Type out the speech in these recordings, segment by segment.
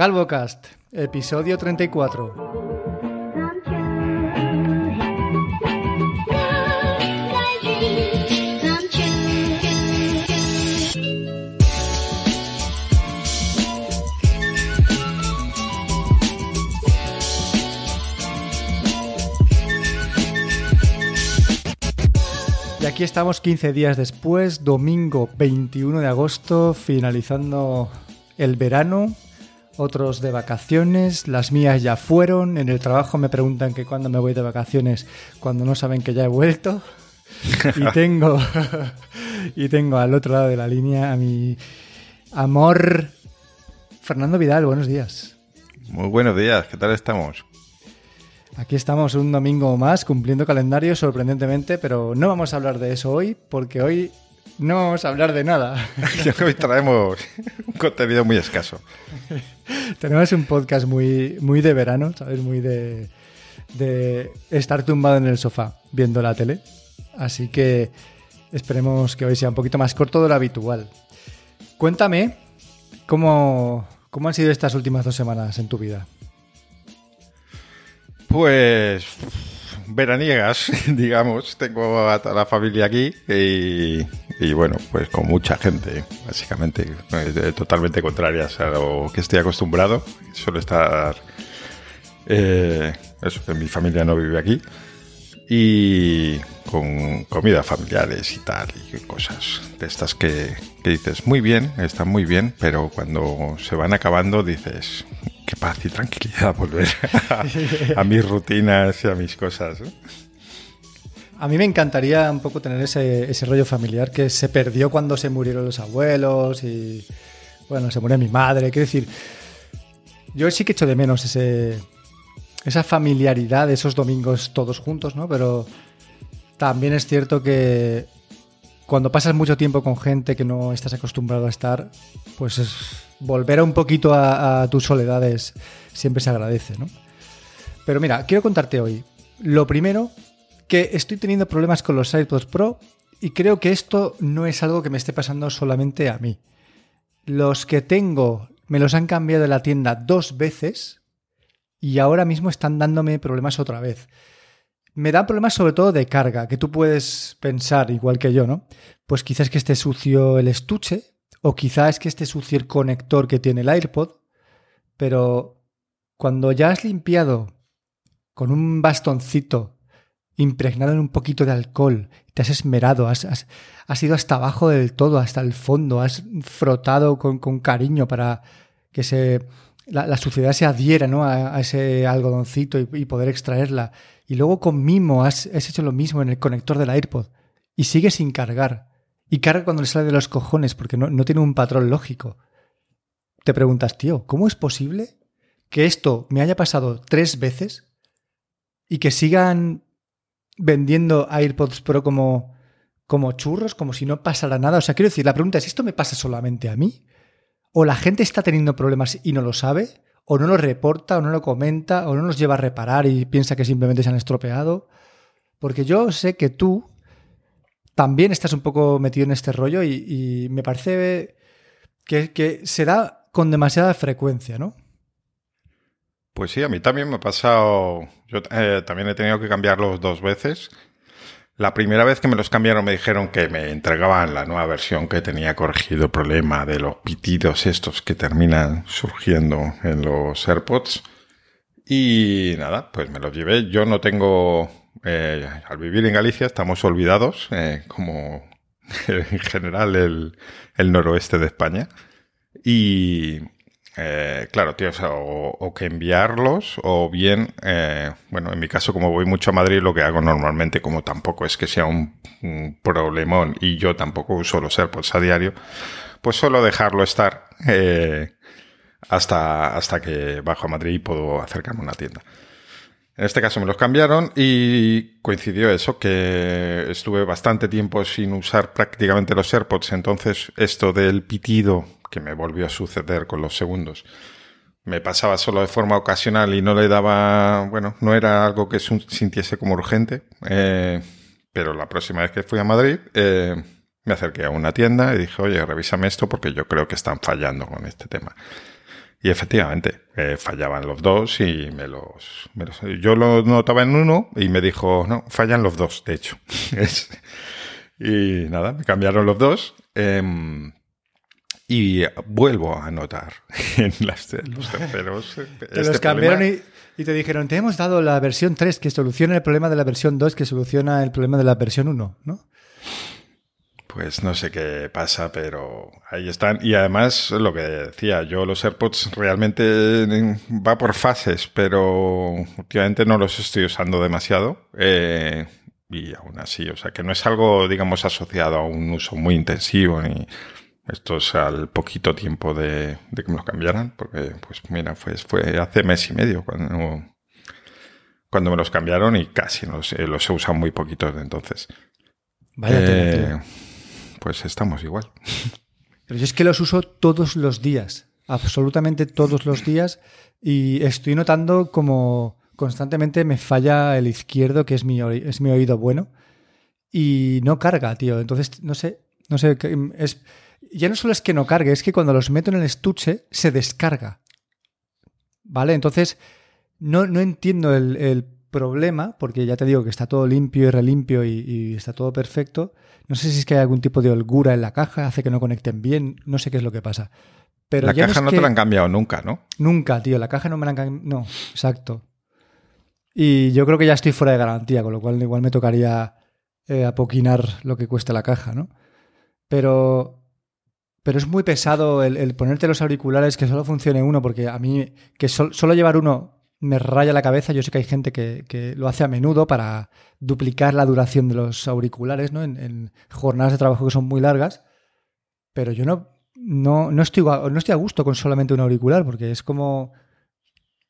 CalvoCast, episodio 34. Y aquí estamos 15 días después, domingo 21 de agosto, finalizando el verano, otros de vacaciones, las mías ya fueron, en el trabajo me preguntan que cuándo me voy de vacaciones cuando no saben que ya he vuelto. y tengo y tengo al otro lado de la línea a mi amor Fernando Vidal, buenos días. Muy buenos días, ¿qué tal estamos? Aquí estamos un domingo más cumpliendo calendario sorprendentemente, pero no vamos a hablar de eso hoy porque hoy no vamos a hablar de nada. hoy traemos un contenido muy escaso. Tenemos un podcast muy, muy de verano, ¿sabes? Muy de, de estar tumbado en el sofá viendo la tele. Así que esperemos que hoy sea un poquito más corto de lo habitual. Cuéntame cómo, cómo han sido estas últimas dos semanas en tu vida. Pues veraniegas, digamos. Tengo a toda la familia aquí y, bueno, pues con mucha gente, básicamente, eh, totalmente contrarias a lo que estoy acostumbrado. Suelo estar... Eh, eso, que mi familia no vive aquí. Y con comidas familiares y tal, y cosas de estas que, que dices, muy bien, están muy bien, pero cuando se van acabando dices, qué paz y tranquilidad volver a, mis rutinas y a mis cosas. A mí me encantaría un poco tener ese, ese, rollo familiar que se perdió cuando se murieron los abuelos y, bueno, se murió mi madre. Quiero decir, yo sí que echo de menos ese, esa familiaridad de esos domingos todos juntos, ¿no? Pero también es cierto que cuando pasas mucho tiempo con gente que no estás acostumbrado a estar, pues es volver un poquito a, tus soledades siempre se agradece, ¿no? Pero mira, quiero contarte hoy. Lo primero, que estoy teniendo problemas con los AirPods Pro y creo que esto no es algo que me esté pasando solamente a mí. Los que tengo me los han cambiado de la tienda dos veces y ahora mismo están dándome problemas otra vez. Me dan problemas sobre todo de carga, que tú puedes pensar igual que yo, ¿no? Pues quizás que esté sucio el estuche, o quizá es que esté sucio el conector que tiene el AirPod, pero cuando ya has limpiado con un bastoncito impregnado en un poquito de alcohol, te has esmerado, has, has, ido hasta abajo del todo, hasta el fondo, has frotado con, cariño para que se, la, suciedad se adhiera ¿no? a, ese algodoncito y, poder extraerla. Y luego con mimo has, has hecho lo mismo en el conector del AirPod y sigue sin cargar. Y carga cuando le sale de los cojones porque no, tiene un patrón lógico. Te preguntas, tío, ¿cómo es posible que esto me haya pasado tres veces y que sigan vendiendo AirPods Pro como, como churros, como si no pasara nada? O sea, quiero decir, la pregunta es, ¿esto me pasa solamente a mí? ¿O la gente está teniendo problemas y no lo sabe? ¿O no lo reporta, o no lo comenta, o no los lleva a reparar y piensa que simplemente se han estropeado? Porque yo sé que tú también estás un poco metido en este rollo y, me parece que, se da con demasiada frecuencia, ¿no? Pues sí, a mí también me ha pasado. Yo eh, también he tenido que cambiarlos dos veces. La primera vez que me los cambiaron me dijeron que me entregaban la nueva versión que tenía corregido el problema de los pitidos estos que terminan surgiendo en los AirPods. Y nada, pues me los llevé. Yo no tengo eh, al vivir en Galicia estamos olvidados, eh, como en general el, noroeste de España. Y eh, claro, tío, o, que enviarlos, o bien, bueno, en mi caso, como voy mucho a Madrid, lo que hago normalmente, como tampoco es que sea un, problemón y yo tampoco uso los AirPods a diario, pues suelo dejarlo estar hasta, hasta que bajo a Madrid y puedo acercarme a una tienda. En este caso me los cambiaron y coincidió eso, que estuve bastante tiempo sin usar prácticamente los AirPods, entonces esto del pitido que me volvió a suceder con los segundos me pasaba solo de forma ocasional y no le daba, bueno, no era algo que sintiese como urgente, eh, pero la próxima vez que fui a Madrid eh, me acerqué a una tienda y dije, oye, revísame esto porque yo creo que están fallando con este tema. Y efectivamente, eh, fallaban los dos y me los, Yo lo notaba en uno y me dijo, no, fallan los dos, de hecho. y nada, me cambiaron los dos. Em, y vuelvo a notar en las, los terceros. te este los cambiaron y, y, te dijeron, te hemos dado la versión 3 que soluciona el problema de la versión 2 que soluciona el problema de la versión 1, ¿no? Pues no sé qué pasa, pero ahí están. Y además, lo que decía, yo los AirPods realmente va por fases, pero últimamente no los estoy usando demasiado. Eh, y aún así, o sea, que no es algo, digamos, asociado a un uso muy intensivo, ni esto es al poquito tiempo de, que me los cambiaran, porque, pues mira, pues fue hace mes y medio cuando, cuando me los cambiaron y casi los, los he usado muy poquitos de entonces. Vaya eh, pues estamos igual. Pero yo es que los uso todos los días, absolutamente todos los días, y estoy notando como constantemente me falla el izquierdo, que es mi, es mi oído bueno, y no carga, tío. Entonces, no sé, no sé, es, ya no solo es que no cargue, es que cuando los meto en el estuche se descarga. ¿Vale? Entonces, no, no entiendo el, problema, porque ya te digo que está todo limpio y relimpio y, y está todo perfecto, no sé si es que hay algún tipo de holgura en la caja, hace que no conecten bien, no sé qué es lo que pasa. Pero la caja no, te la han cambiado nunca, ¿no? Nunca, tío, la caja no me la han cambiado. No, exacto. Y yo creo que ya estoy fuera de garantía, con lo cual igual me tocaría eh, apoquinar lo que cuesta la caja, ¿no? Pero, pero es muy pesado el, ponerte los auriculares que solo funcione uno, porque a mí que solo llevar uno me raya la cabeza. Yo sé que hay gente que, lo hace a menudo para duplicar la duración de los auriculares, ¿no? En, jornadas de trabajo que son muy largas. Pero yo no, no, no, estoy, no estoy a gusto con solamente un auricular, porque es como,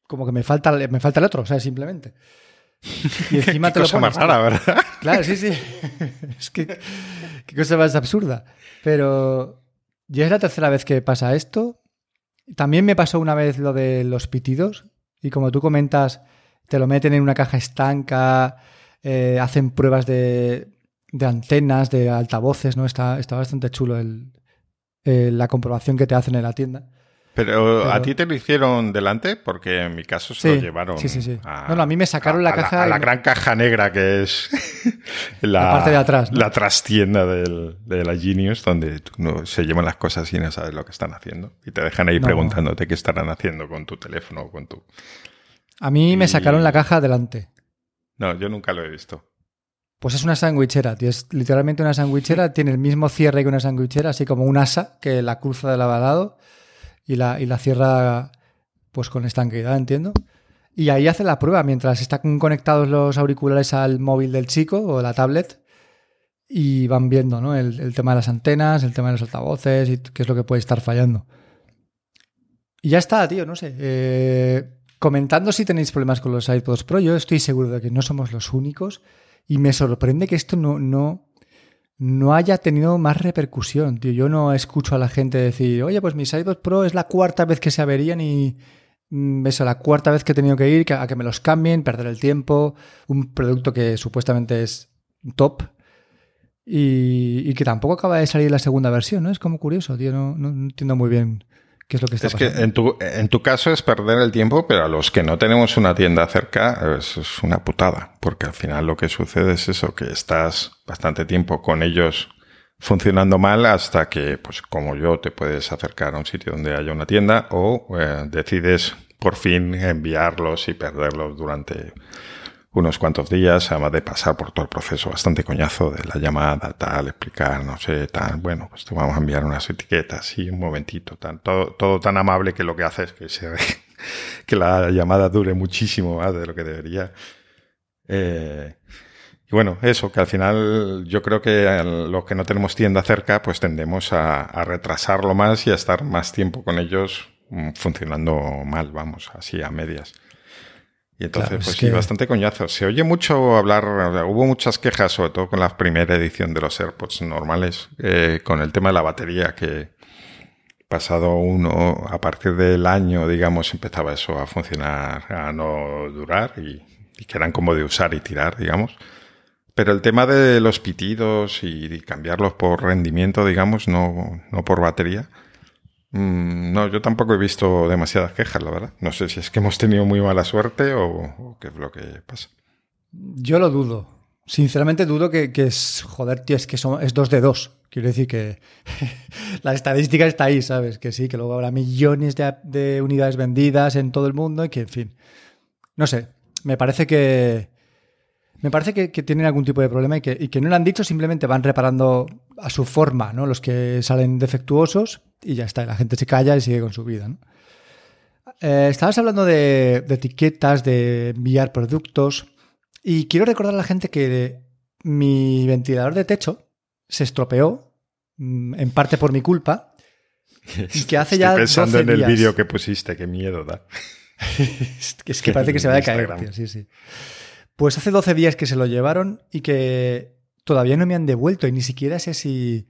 como que me falta, me falta el otro, ¿sabes? Simplemente. Y encima te lo pones. más rara, ¿verdad? Claro, sí, sí. es que qué cosa más absurda. Pero ya es la tercera vez que pasa esto. También me pasó una vez lo de los pitidos, y como tú comentas, te lo meten en una caja estanca, eh, hacen pruebas de, de, antenas, de altavoces, ¿no? Está, está bastante chulo el, la comprobación que te hacen en la tienda. Pero, a ti te lo hicieron delante, porque en mi caso se lo llevaron. Sí, sí, sí. A, no, no, a mí me sacaron la caja. a la gran caja negra que es la, parte de atrás. La trastienda del, de la Genius, donde no, se llevan las cosas y no sabes lo que están haciendo. Y te dejan ahí preguntándote qué estarán haciendo con tu teléfono o con tu. A mí me sacaron la caja adelante. No, yo nunca lo he visto. Pues es una sandwichera, tío. Es literalmente una sandwichera. tiene el mismo cierre que una sandwichera, así como un asa que la cruza de lado y la, y la cierra pues con estanqueidad, entiendo. Y ahí hace la prueba mientras están conectados los auriculares al móvil del chico o la tablet y van viendo ¿no? el, tema de las antenas, el tema de los altavoces y qué es lo que puede estar fallando. Y ya está, tío, no sé. Eh, comentando si tenéis problemas con los iPods Pro, yo estoy seguro de que no somos los únicos y me sorprende que esto no, no haya tenido más repercusión. Tío. Yo no escucho a la gente decir, oye, pues mis iPods Pro es la cuarta vez que se averían y mm, eso, la cuarta vez que he tenido que ir a que me los cambien, perder el tiempo, un producto que supuestamente es top y, que tampoco acaba de salir la segunda versión, ¿no? Es como curioso, tío, no entiendo muy bien es lo que está es que en tu, en tu caso es perder el tiempo, pero a los que no tenemos una tienda cerca es, una putada, porque al final lo que sucede es eso, que estás bastante tiempo con ellos funcionando mal hasta que, pues como yo, te puedes acercar a un sitio donde haya una tienda o eh, decides por fin enviarlos y perderlos durante unos cuantos días, además de pasar por todo el proceso bastante coñazo de la llamada, tal, explicar, no sé, tal, bueno, pues te vamos a enviar unas etiquetas, y un momentito, tal, todo, todo tan amable que lo que hace es que, se, que la llamada dure muchísimo más de lo que debería. Eh, y bueno, eso, que al final yo creo que los que no tenemos tienda cerca, pues tendemos a, a retrasarlo más y a estar más tiempo con ellos mm, funcionando mal, vamos, así a medias. Y entonces, pues sí, bastante coñazo. Se oye mucho hablar, hubo muchas quejas, sobre todo con la primera edición de los AirPods normales, eh, con el tema de la batería, que pasado uno, a partir del año, digamos, empezaba eso a funcionar, a no durar y, que eran como de usar y tirar, digamos. Pero el tema de los pitidos y, cambiarlos por rendimiento, digamos, no, no por batería, Mm, no, yo tampoco he visto demasiadas quejas, la verdad. No sé si es que hemos tenido muy mala suerte o, qué es lo que pasa. Yo lo dudo. Sinceramente dudo que, es, joder, tío, es que son, es dos de dos. Quiero decir que la estadística está ahí, ¿sabes? Que sí, que luego habrá millones de, de unidades vendidas en todo el mundo y que, en fin. No sé, me parece que. Me parece que, que tienen algún tipo de problema y que, y que no lo han dicho, simplemente van reparando a su forma, ¿no? Los que salen defectuosos y ya está, la gente se calla y sigue con su vida, ¿no? Eh, estabas hablando de, de etiquetas, de enviar productos. Y quiero recordar a la gente que mi ventilador de techo se estropeó, mm, en parte por mi culpa, y que hace Estoy ya pensando 12 en el vídeo que pusiste, qué miedo da. es que, parece que se va a caer, tío, sí, sí. Pues hace 12 días que se lo llevaron y que todavía no me han devuelto y ni siquiera sé si,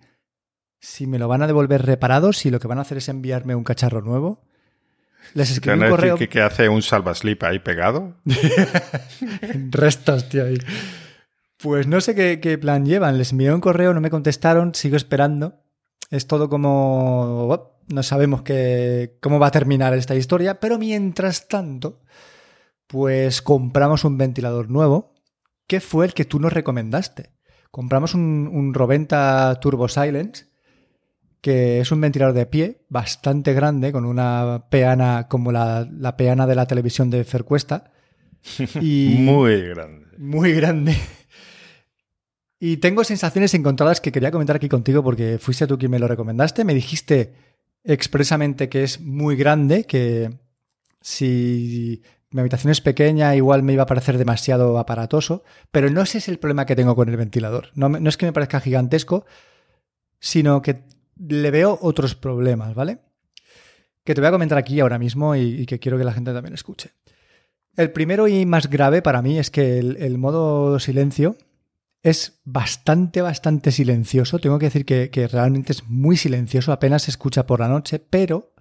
si me lo van a devolver reparado, si lo que van a hacer es enviarme un cacharro nuevo. Les ¿Te escribí un correo que, que hace un salvaslip ahí pegado? restos, tío. ahí. Pues no sé qué, qué plan llevan. Les envié un correo, no me contestaron, sigo esperando. Es todo como... No sabemos qué, cómo va a terminar esta historia, pero mientras tanto, pues compramos un ventilador nuevo, que fue el que tú nos recomendaste. Compramos un, un Roventa Turbo Silence, que es un ventilador de pie bastante grande, con una peana como la, la peana de la televisión de Fercuesta. Y Muy grande. muy grande. Y tengo sensaciones encontradas que quería comentar aquí contigo porque fuiste tú quien me lo recomendaste. Me dijiste expresamente que es muy grande, que si mi habitación es pequeña igual me iba a parecer demasiado aparatoso, pero no ese es el problema que tengo con el ventilador. No, no es que me parezca gigantesco, sino que le veo otros problemas, ¿vale? Que te voy a comentar aquí ahora mismo y, que quiero que la gente también escuche. El primero y más grave para mí es que el, el modo silencio es bastante, bastante silencioso. Tengo que decir que, que realmente es muy silencioso, apenas se escucha por la noche, pero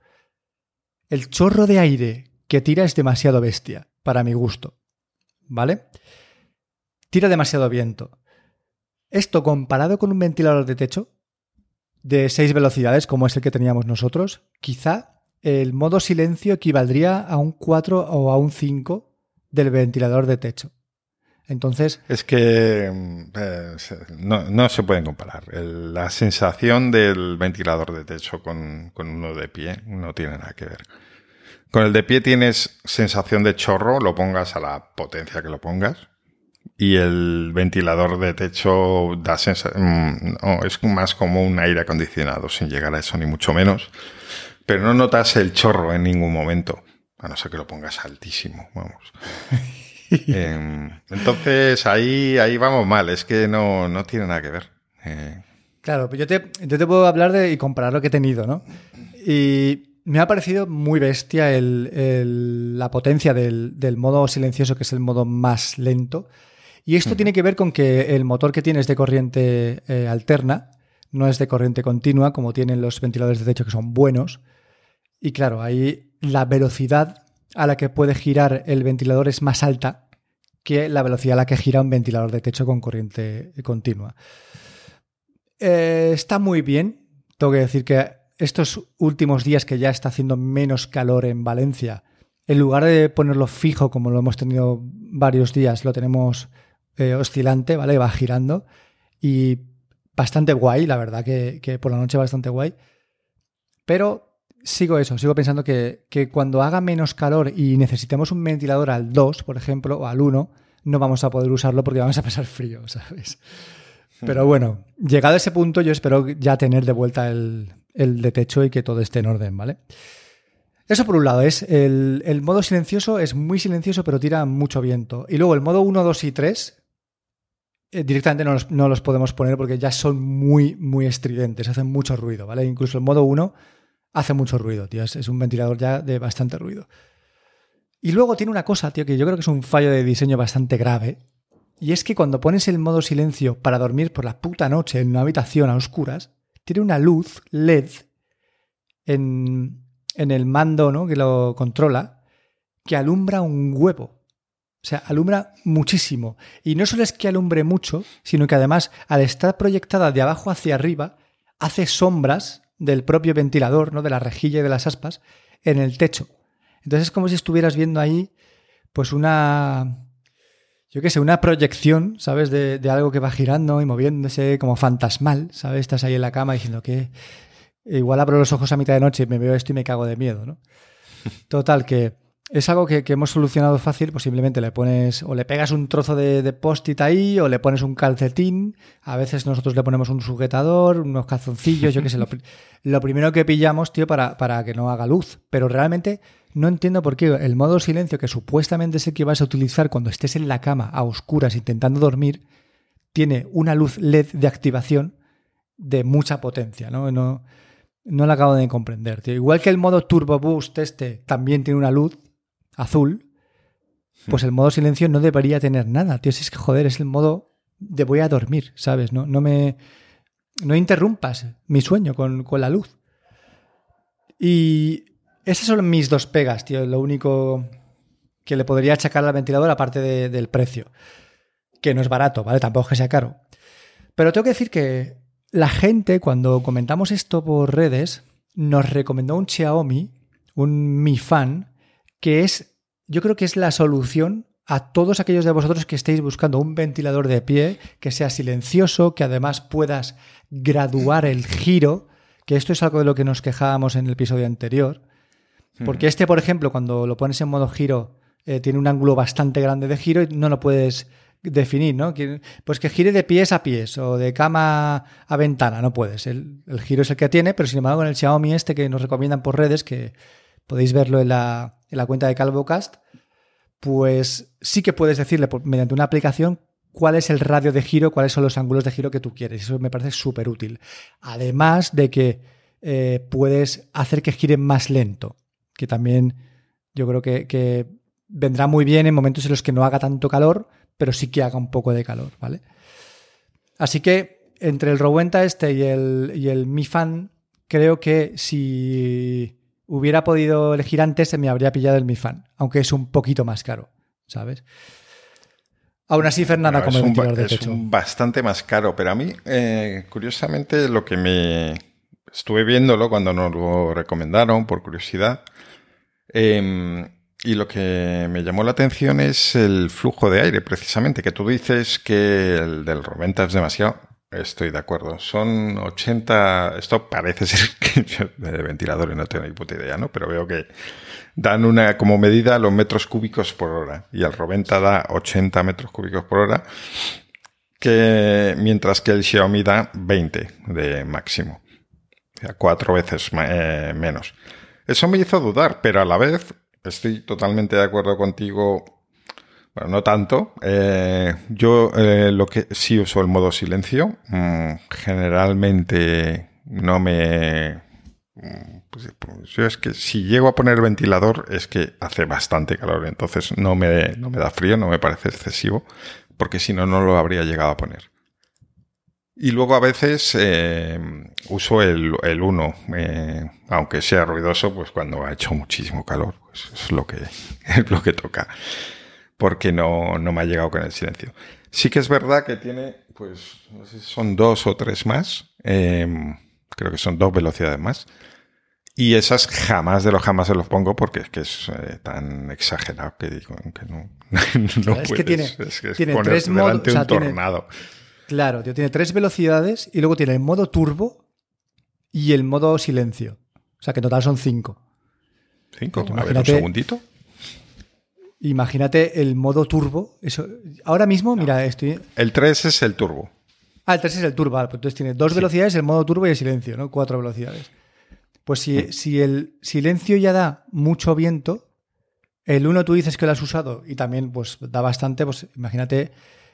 el chorro de aire que tira es demasiado bestia, para mi gusto. ¿Vale? Tira demasiado viento. Esto comparado con un ventilador de techo de seis velocidades, como es el que teníamos nosotros, quizá el modo silencio equivaldría a un 4 o a un 5 del ventilador de techo. Entonces, Es que eh, no, se pueden comparar. La sensación del ventilador de techo con, con uno de pie no tiene nada que ver. Con el de pie tienes sensación de chorro, lo pongas a la potencia que lo pongas. Y el ventilador de techo da sensación. es más como un aire acondicionado, sin llegar a eso ni mucho menos. Pero no notas el chorro en ningún momento. A no ser que lo pongas altísimo, vamos. Eh, entonces ahí, ahí vamos mal, es que no, no tiene nada que ver. Eh, Claro, yo te, yo te puedo hablar de y comparar lo que he tenido, ¿no? Y me ha parecido muy bestia el- el- la potencia del, del modo silencioso, que es el modo más lento. Y esto tiene que ver con que el motor que tiene es de corriente eh, alterna, no es de corriente continua, como tienen los ventiladores de techo que son buenos. Y claro, ahí la velocidad a la que puede girar el ventilador es más alta que la velocidad a la que gira un ventilador de techo con corriente continua. Eh, está muy bien. Tengo que decir que estos últimos días que ya está haciendo menos calor en Valencia, en lugar de ponerlo fijo como lo hemos tenido varios días, lo tenemos eh, oscilante, ¿vale? Va girando. Y bastante guay, la verdad que, que por la noche bastante guay. Pero sigo eso, sigo pensando que, que cuando haga menos calor y necesitemos un ventilador al 2, por ejemplo, o al 1, no vamos a poder usarlo porque vamos a pasar frío, ¿sabes? Pero bueno, llegado a ese punto, yo espero ya tener de vuelta el, el de techo y que todo esté en orden, ¿vale? Eso por un lado, es el, el modo silencioso es muy silencioso, pero tira mucho viento. Y luego el modo 1, 2 y 3 eh, directamente no los, no los podemos poner porque ya son muy, muy estridentes, hacen mucho ruido, ¿vale? Incluso el modo 1 hace mucho ruido, tío. Es, es un ventilador ya de bastante ruido. Y luego tiene una cosa, tío, que yo creo que es un fallo de diseño bastante grave. Y es que cuando pones el modo silencio para dormir por la puta noche en una habitación a oscuras, tiene una luz LED en, en el mando ¿no? que lo controla que alumbra un huevo. O sea, alumbra muchísimo. Y no solo es que alumbre mucho, sino que además, al estar proyectada de abajo hacia arriba, hace sombras del propio ventilador, ¿no? De la rejilla y de las aspas, en el techo. Entonces es como si estuvieras viendo ahí, pues una, yo qué sé, una proyección, ¿sabes? De, de, algo que va girando y moviéndose como fantasmal, ¿sabes? Estás ahí en la cama diciendo que igual abro los ojos a mitad de noche y me veo esto y me cago de miedo, ¿no? Total, que es algo que, hemos solucionado fácil, pues simplemente le pones o le pegas un trozo de, de post-it ahí o le pones un calcetín. A veces nosotros le ponemos un sujetador, unos calzoncillos, yo qué sé. Lo, lo, primero que pillamos, tío, para, para que no haga luz. Pero realmente no entiendo por qué el modo silencio, que supuestamente es el que vas a utilizar cuando estés en la cama a oscuras intentando dormir, tiene una luz LED de activación de mucha potencia, ¿no? No, no lo acabo de comprender, tío. Igual que el modo Turbo Boost este también tiene una luz azul, pues el modo silencio no debería tener nada, tío. Si es que, joder, es el modo de voy a dormir, ¿sabes? No, no me... No interrumpas mi sueño con, con la luz. Y esas son mis dos pegas, tío. Lo único que le podría achacar al ventilador, aparte del precio. Que no es barato, ¿vale? Tampoco es que sea caro. Pero tengo que decir que la gente, cuando comentamos esto por redes, nos recomendó un Xiaomi, un Mi Fan, que es, yo creo que es la solución a todos aquellos de vosotros que estéis buscando un ventilador de pie que sea silencioso, que además puedas graduar el giro, que esto es algo de lo que nos quejábamos en el episodio anterior. Porque este, por ejemplo, cuando lo pones en modo giro, eh, tiene un ángulo bastante grande de giro y no lo puedes definir, ¿no? Pues que gire de pies a pies o de cama a ventana, no puedes. El, el giro es el que tiene, pero sin embargo con el Xiaomi este que nos recomiendan por redes, que podéis verlo en la, en la cuenta de CalvoCast, pues sí que puedes decirle mediante una aplicación cuál es el radio de giro, cuáles son los ángulos de giro que tú quieres. Eso me parece súper útil. Además de que eh, puedes hacer que gire más lento, que también yo creo que, vendrá muy bien en momentos en los que no haga tanto calor, pero sí que haga un poco de calor, ¿vale? Así que entre el Rowenta este y el, y el Mi Fan, creo que si hubiera podido elegir antes, se me habría pillado el Mi Fan, aunque es un poquito más caro, ¿sabes? Aún así, Fernanda, como el ventilador de techo. Es bastante más caro, pero a mí, eh, curiosamente, lo que me estuve viéndolo cuando nos lo recomendaron, por curiosidad, eh, y lo que me llamó la atención es el flujo de aire, precisamente, que tú dices que el del Roventa es demasiado. Estoy de acuerdo. Son 80. Esto parece ser que de ventiladores no tengo ni puta idea, ¿no? Pero veo que dan una como medida los metros cúbicos por hora. Y el Roventa da 80 metros cúbicos por hora. Que mientras que el Xiaomi da 20 de máximo. O sea, cuatro veces eh, menos. Eso me hizo dudar, pero a la vez estoy totalmente de acuerdo contigo no tanto. Eh, yo eh, lo que sí uso el modo silencio. Mm, generalmente no me. Mm, pues, pues, es que si llego a poner ventilador es que hace bastante calor, entonces no me, no me da frío, no me parece excesivo, porque si no, no lo habría llegado a poner. Y luego a veces eh, uso el, el 1, eh, aunque sea ruidoso, pues cuando ha hecho muchísimo calor, pues es lo que, es lo que toca porque no, no me ha llegado con el silencio. Sí que es verdad que tiene, pues, no sé si son dos o tres más. Em, creo que son dos velocidades más. Y esas jamás de los jamás se los pongo porque es que es eh, tan exagerado que digo que no, no es Que tiene, es que tiene tres modos. un tornado. claro, tiene tres velocidades y luego tiene el modo turbo y el modo silencio. O sea que en total son cinco. ¿Cinco? A ver, un segundito. Imagínate el modo turbo. Eso, ahora mismo, mira, estoy. El 3 es el turbo. Ah, el 3 es el turbo, vale, pues entonces tiene dos velocidades, el modo turbo y el silencio, ¿no? Cuatro velocidades. Pues si, si el silencio ya da mucho viento, el 1 tú dices que lo has usado y también pues da bastante, pues imagínate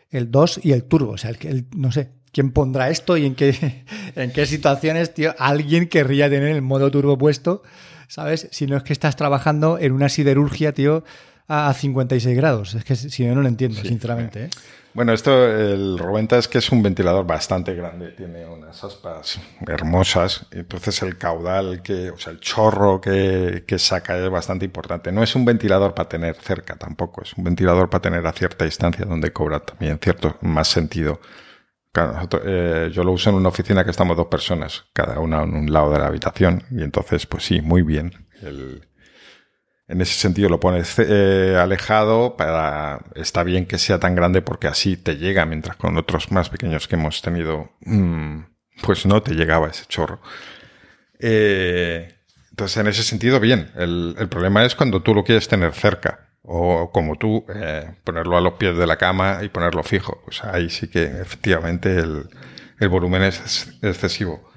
el 2 y el turbo. O sea, el, no sé, ¿quién pondrá esto y en qué, en qué situaciones, tío? Alguien querría tener el modo turbo puesto, ¿sabes? Si no es que estás trabajando en una siderurgia, tío, a 56 grados. Es que si no, no lo entiendo, sinceramente. ¿eh? Bueno, esto, el Roventa es que es un ventilador bastante grande, tiene unas aspas hermosas, entonces el caudal, que, o sea, el chorro que, que saca es bastante importante. No es un ventilador para tener cerca tampoco, es un ventilador para tener a cierta distancia donde cobra también cierto más sentido Claro, eh, yo lo uso en una oficina que estamos dos personas, cada una en un lado de la habitación, y entonces, pues sí, muy bien. En ese sentido lo pones eh, alejado para está bien que sea tan grande porque así te llega, mientras con otros más pequeños que hemos tenido, mm, pues no te llegaba ese chorro. Eh, entonces, en ese sentido, bien. El, el, problema es cuando tú lo quieres tener cerca. O como tú, eh, ponerlo a los pies de la cama y ponerlo fijo. Pues ahí sí que efectivamente el, el volumen es excesivo.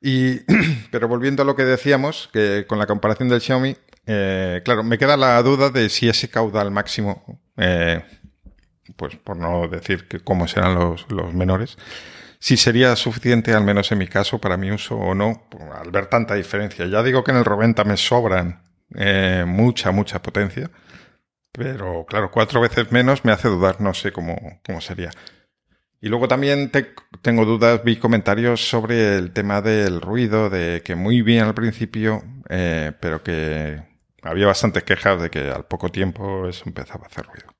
Y, pero volviendo a lo que decíamos, que con la comparación del Xiaomi, eh, claro, me queda la duda de si ese caudal máximo, eh, pues por no decir que cómo serán los, menores, si sería suficiente, al menos en mi caso, para mi uso o no, al ver tanta diferencia. Ya digo que en el Roventa me sobran eh, mucha, mucha potencia, pero claro, cuatro veces menos me hace dudar, no sé cómo, cómo sería. Y luego también te, tengo dudas, vi comentarios sobre el tema del ruido, de que muy bien al principio, pero que había bastantes quejas de que al poco tiempo eso empezaba a hacer ruido.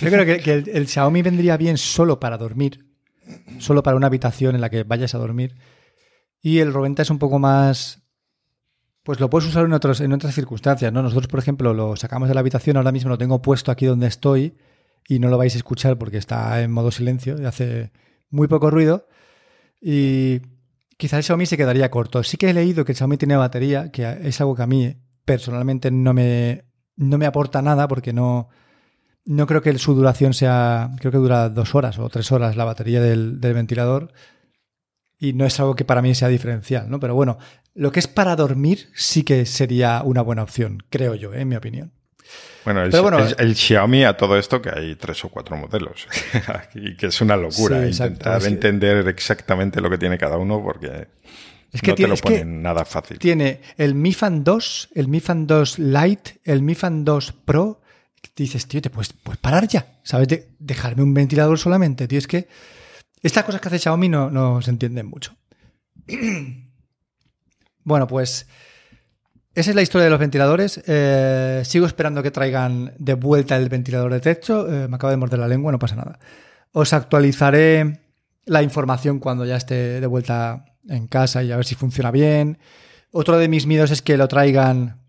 Yo creo que, el, Xiaomi vendría bien solo para dormir, solo para una habitación en la que vayas a dormir. Y el Roventa es un poco más. Pues lo puedes usar en, otros, en otras circunstancias, ¿no? Nosotros, por ejemplo, lo sacamos de la habitación, ahora mismo lo tengo puesto aquí donde estoy y no lo vais a escuchar porque está en modo silencio y hace muy poco ruido. Y quizás el Xiaomi se quedaría corto. Sí que he leído que el Xiaomi tiene batería, que es algo que a mí personalmente no me, no me aporta nada porque no, no creo que su duración sea, creo que dura dos horas o tres horas la batería del, ventilador y no es algo que para mí sea diferencial, ¿no? Pero bueno, lo que es para dormir sí que sería una buena opción, creo yo, ¿eh? en mi opinión. Bueno, el, Xiaomi a todo esto que hay tres o cuatro modelos y que es una locura intentar entender exactamente lo que tiene cada uno porque es que no te lo ponen nada fácil. Tiene el Mi Fan 2, el Mi Fan 2 Lite, el Mi Fan 2 Pro dices, tío, te puedes, parar ya, ¿sabes? dejarme un ventilador solamente, tío. Es que estas cosas que hace Xiaomi no, no se entienden mucho. bueno, pues esa es la historia de los ventiladores. Eh, sigo esperando que traigan de vuelta el ventilador de techo. Eh, me acabo de morder la lengua, no pasa nada. Os actualizaré la información cuando ya esté de vuelta en casa y a ver si funciona bien. Otro de mis miedos es que lo traigan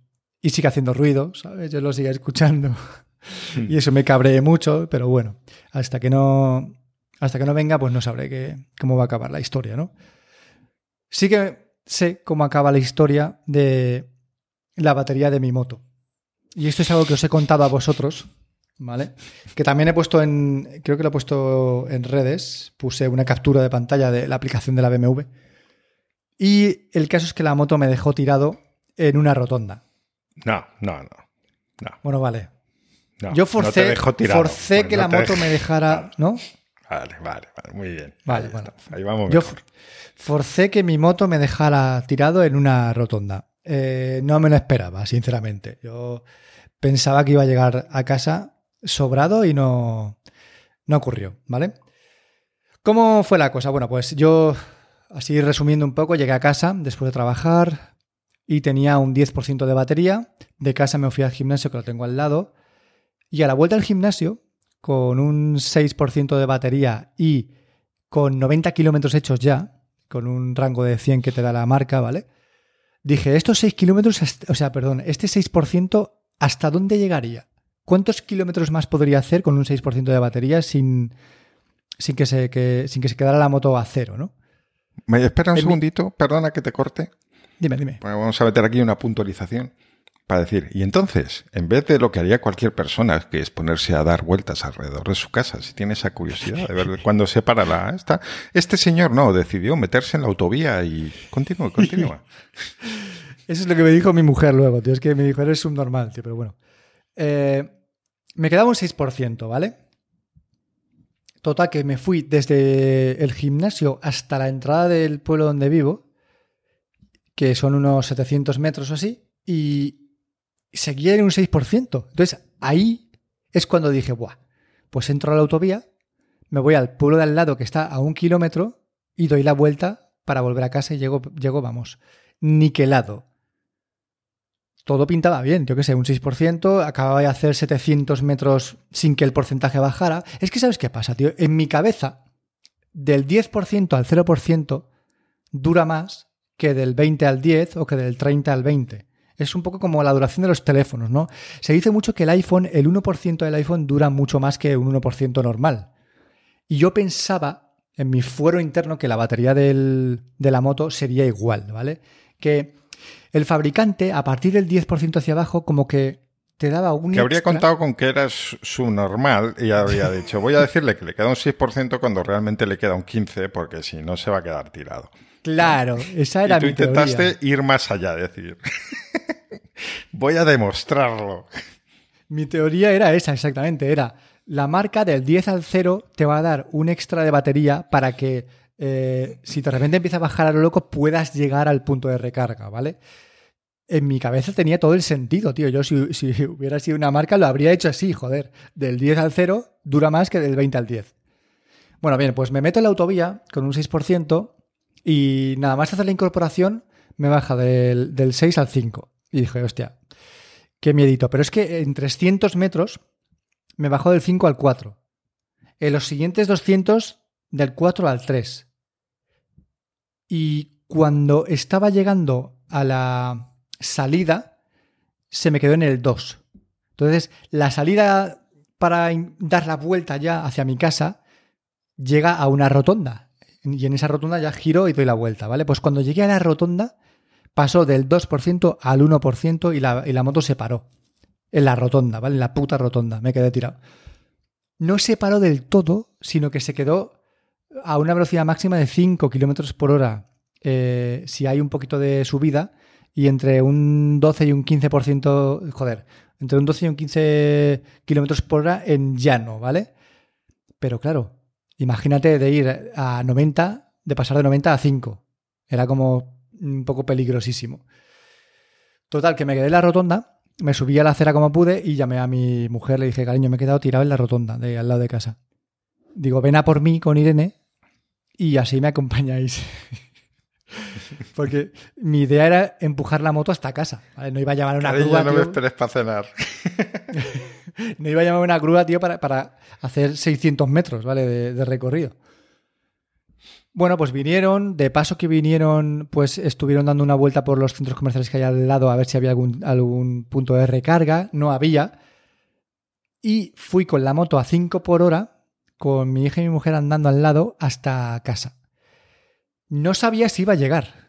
y siga haciendo ruido, ¿sabes? Yo lo siga escuchando. y eso me cabré mucho, pero bueno, hasta que no, hasta que no venga, pues no sabré cómo va a acabar la historia, ¿no? Sí que sé cómo acaba la historia de la batería de mi moto. Y esto es algo que os he contado a vosotros, ¿vale? Que también he puesto en, creo que lo he puesto en redes, puse una captura de pantalla de la aplicación de la BMW. Y el caso es que la moto me dejó tirado en una rotonda. No, no, no. no. Bueno, vale yo forcé, forcé que la moto me dejara, ¿no? Vale, vale, muy bien. Vale, bueno. Ahí vamos. Yo forcé que mi moto me dejara tirado en una rotonda. Eh, no me lo esperaba, sinceramente. Yo pensaba que iba a llegar a casa sobrado y no, no ocurrió, ¿vale? ¿Cómo fue la cosa? Bueno, pues yo, así resumiendo un poco, llegué a casa después de trabajar y tenía un 10% de batería. De casa me fui al gimnasio, que lo tengo al lado y a la vuelta al gimnasio, con un 6% de batería y con 90 kilómetros hechos ya, con un rango de 100 que te da la marca, ¿vale? Dije, estos 6 kilómetros, o sea, perdón, este 6%, ¿hasta dónde llegaría? ¿Cuántos kilómetros más podría hacer con un 6% de batería sin, sin, que se, sin que se quedara la moto a cero, ¿no? ¿Me espera un segundito? Perdona que te corte. Dime, dime. vamos a meter aquí una puntualización para decir, y entonces, en vez de lo que haría cualquier persona, que es ponerse a dar vueltas alrededor de su casa, si tiene esa curiosidad de ver cuándo se para la esta, este señor no, decidió meterse en la autovía y continúa, continúa. Eso es lo que me dijo mi mujer luego, tío, es que me dijo, eres un normal, tío, pero bueno. Eh, me quedaba un 6%, ¿vale? Total, que me fui desde el gimnasio hasta la entrada del pueblo donde vivo, que son unos 700 metros o así, y seguía en un 6%. Entonces ahí es cuando dije, Buah, pues entro a la autovía, me voy al pueblo de al lado que está a un kilómetro y doy la vuelta para volver a casa y llego, llego vamos, niquelado. todo pintaba bien, yo qué sé, un 6%, acababa de hacer 700 metros sin que el porcentaje bajara. Es que, ¿sabes qué pasa, tío? En mi cabeza, del 10% al 0% dura más que del 20 al 10 o que del 30 al 20. Es un poco como la duración de los teléfonos, ¿no? Se dice mucho que el iPhone, el 1% del iPhone dura mucho más que un 1% normal. Y yo pensaba en mi fuero interno que la batería de la moto sería igual, ¿vale? Que el fabricante, a partir del 10% hacia abajo, como que te daba un. Que habría contado con que era su normal y habría dicho, voy a decirle que le queda un 6% cuando realmente le queda un 15%, porque si no se va a quedar tirado. Claro, esa era y tú intentaste ir más allá, decir, voy a demostrarlo. Mi teoría era esa, exactamente. Era la marca del 10 al 0 te va a dar un extra de batería para que eh, si de repente empieza a bajar a lo loco puedas llegar al punto de recarga, ¿vale? En mi cabeza tenía todo el sentido, tío. Yo si, si hubiera sido una marca lo habría hecho así, joder. Del 10 al 0 dura más que del 20 al 10. Bueno, bien, pues me meto en la autovía con un 6% y nada más hacer la incorporación me baja del, del 6 al 5. Y dije, hostia, qué miedito. Pero es que en 300 metros me bajó del 5 al 4. En los siguientes 200 del 4 al 3. Y cuando estaba llegando a la salida, se me quedó en el 2. Entonces, la salida para dar la vuelta ya hacia mi casa llega a una rotonda. Y en esa rotonda ya giro y doy la vuelta, ¿vale? Pues cuando llegué a la rotonda, pasó del 2% al 1% y la, y la moto se paró. En la rotonda, ¿vale? En la puta rotonda. Me quedé tirado. No se paró del todo, sino que se quedó a una velocidad máxima de 5 kilómetros por hora eh, si hay un poquito de subida y entre un 12 y un 15%, joder, entre un 12 y un 15 kilómetros por hora en llano, ¿vale? Pero claro, imagínate de ir a 90, de pasar de 90 a 5. Era como un poco peligrosísimo. Total, que me quedé en la rotonda, me subí a la acera como pude y llamé a mi mujer, le dije, cariño, me he quedado tirado en la rotonda de al lado de casa. Digo, ven a por mí con Irene y así me acompañáis. Porque mi idea era empujar la moto hasta casa. No iba a llamar una grúa. no me esperes para cenar. no iba a llamar una grúa, tío, para, para hacer 600 metros, ¿vale? De, recorrido. Bueno, pues vinieron, de paso que vinieron, pues estuvieron dando una vuelta por los centros comerciales que hay al lado a ver si había algún, algún punto de recarga. No había. Y fui con la moto a 5 por hora con mi hija y mi mujer andando al lado hasta casa. No sabía si iba a llegar.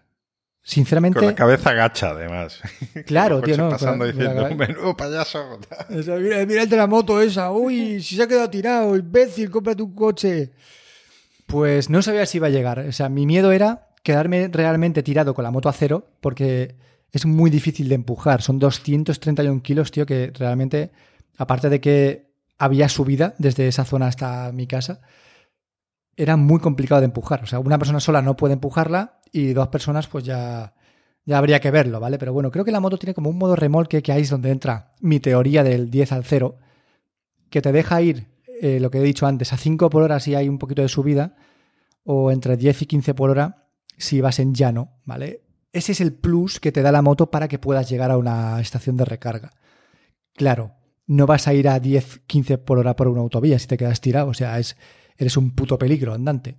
Sinceramente. Con la cabeza gacha, además. Claro, tío, no. Pasando diciendo, menudo payaso. mira, mira el de la moto esa. Uy, si se ha quedado tirado, imbécil, cómprate un coche. Pues no sabía si iba a llegar. O sea, mi miedo era quedarme realmente tirado con la moto a cero, porque es muy difícil de empujar. Son 231 kilos, tío, que realmente, aparte de que había subida desde esa zona hasta mi casa, era muy complicado de empujar. O sea, una persona sola no puede empujarla y dos personas pues ya, ya habría que verlo, ¿vale? Pero bueno, creo que la moto tiene como un modo remolque que ahí es donde entra mi teoría del 10 al 0, que te deja ir, eh, lo que he dicho antes, a 5 por hora si hay un poquito de subida, o entre 10 y 15 por hora si vas en llano, ¿vale? Ese es el plus que te da la moto para que puedas llegar a una estación de recarga. Claro, no vas a ir a 10, 15 por hora por una autovía si te quedas tirado. O sea, es, eres un puto peligro andante.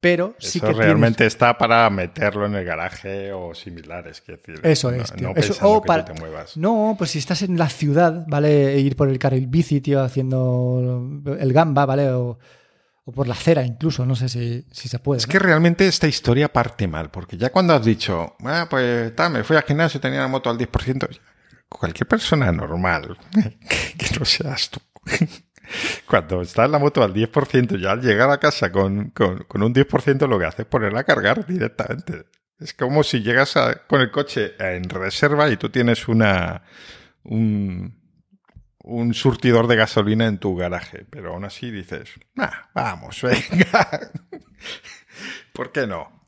Pero sí Eso realmente está para meterlo en el garaje o similares. decir, Eso es, tío. No, para... te muevas. No, pues si estás en la ciudad, ¿vale? E ir por el carril bici, tío, haciendo el gamba, ¿vale? O, por la acera incluso, no sé si, se puede. Es que realmente esta historia parte mal, porque ya cuando has dicho, ah, pues tal, me fui al gimnasio y tenía la moto al 10%, cualquier persona normal, que, no seas tú, cuando está en la moto al 10%, ya al llegar a casa con, con, un 10%, lo que hace es ponerla a cargar directamente. Es como si llegas con el coche en reserva y tú tienes una un, un surtidor de gasolina en tu garaje, pero aún así dices, ah, vamos, venga. ¿Por qué no?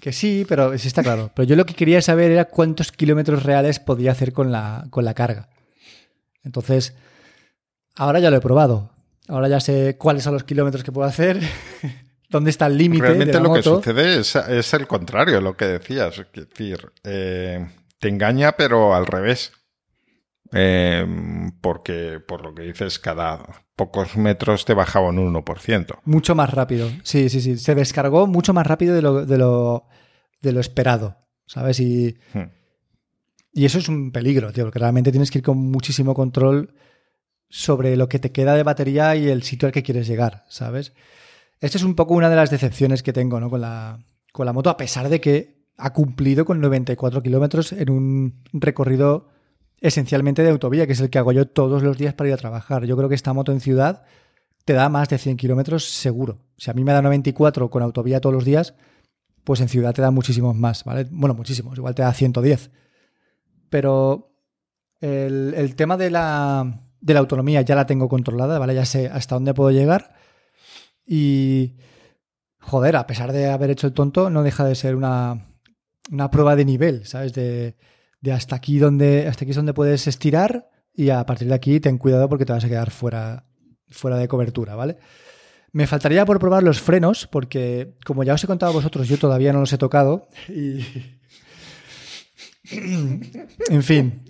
Que sí, pero sí está claro. Pero yo lo que quería saber era cuántos kilómetros reales podía hacer con la, con la carga. Entonces, ahora ya lo he probado. Ahora ya sé cuáles son los kilómetros que puedo hacer, dónde está el límite. Realmente de la lo que sucede es, el contrario, lo que decías. Es decir, eh, te engaña, pero al revés. Eh, porque, por lo que dices, cada pocos metros te bajaba un 1%. Mucho más rápido. Sí, sí, sí. Se descargó mucho más rápido de lo, de lo, de lo esperado. ¿Sabes? Y, Hmm. y eso es un peligro, tío, porque realmente tienes que ir con muchísimo control sobre lo que te queda de batería y el sitio al que quieres llegar, ¿sabes? Esta es un poco una de las decepciones que tengo ¿no? con, la, con la moto, a pesar de que ha cumplido con 94 kilómetros en un recorrido esencialmente de autovía, que es el que hago yo todos los días para ir a trabajar. Yo creo que esta moto en ciudad te da más de 100 kilómetros seguro. Si a mí me da 94 con autovía todos los días, pues en ciudad te da muchísimos más, ¿vale? Bueno, muchísimos, igual te da 110. Pero el, el tema de la, de la autonomía ya la tengo controlada, ¿vale? Ya sé hasta dónde puedo llegar. Y, joder, a pesar de haber hecho el tonto, no deja de ser una, una prueba de nivel, ¿sabes? De, de hasta aquí donde hasta aquí es donde puedes estirar y a partir de aquí ten cuidado porque te vas a quedar fuera, fuera de cobertura, ¿vale? Me faltaría por probar los frenos porque, como ya os he contado a vosotros, yo todavía no los he tocado y... en fin.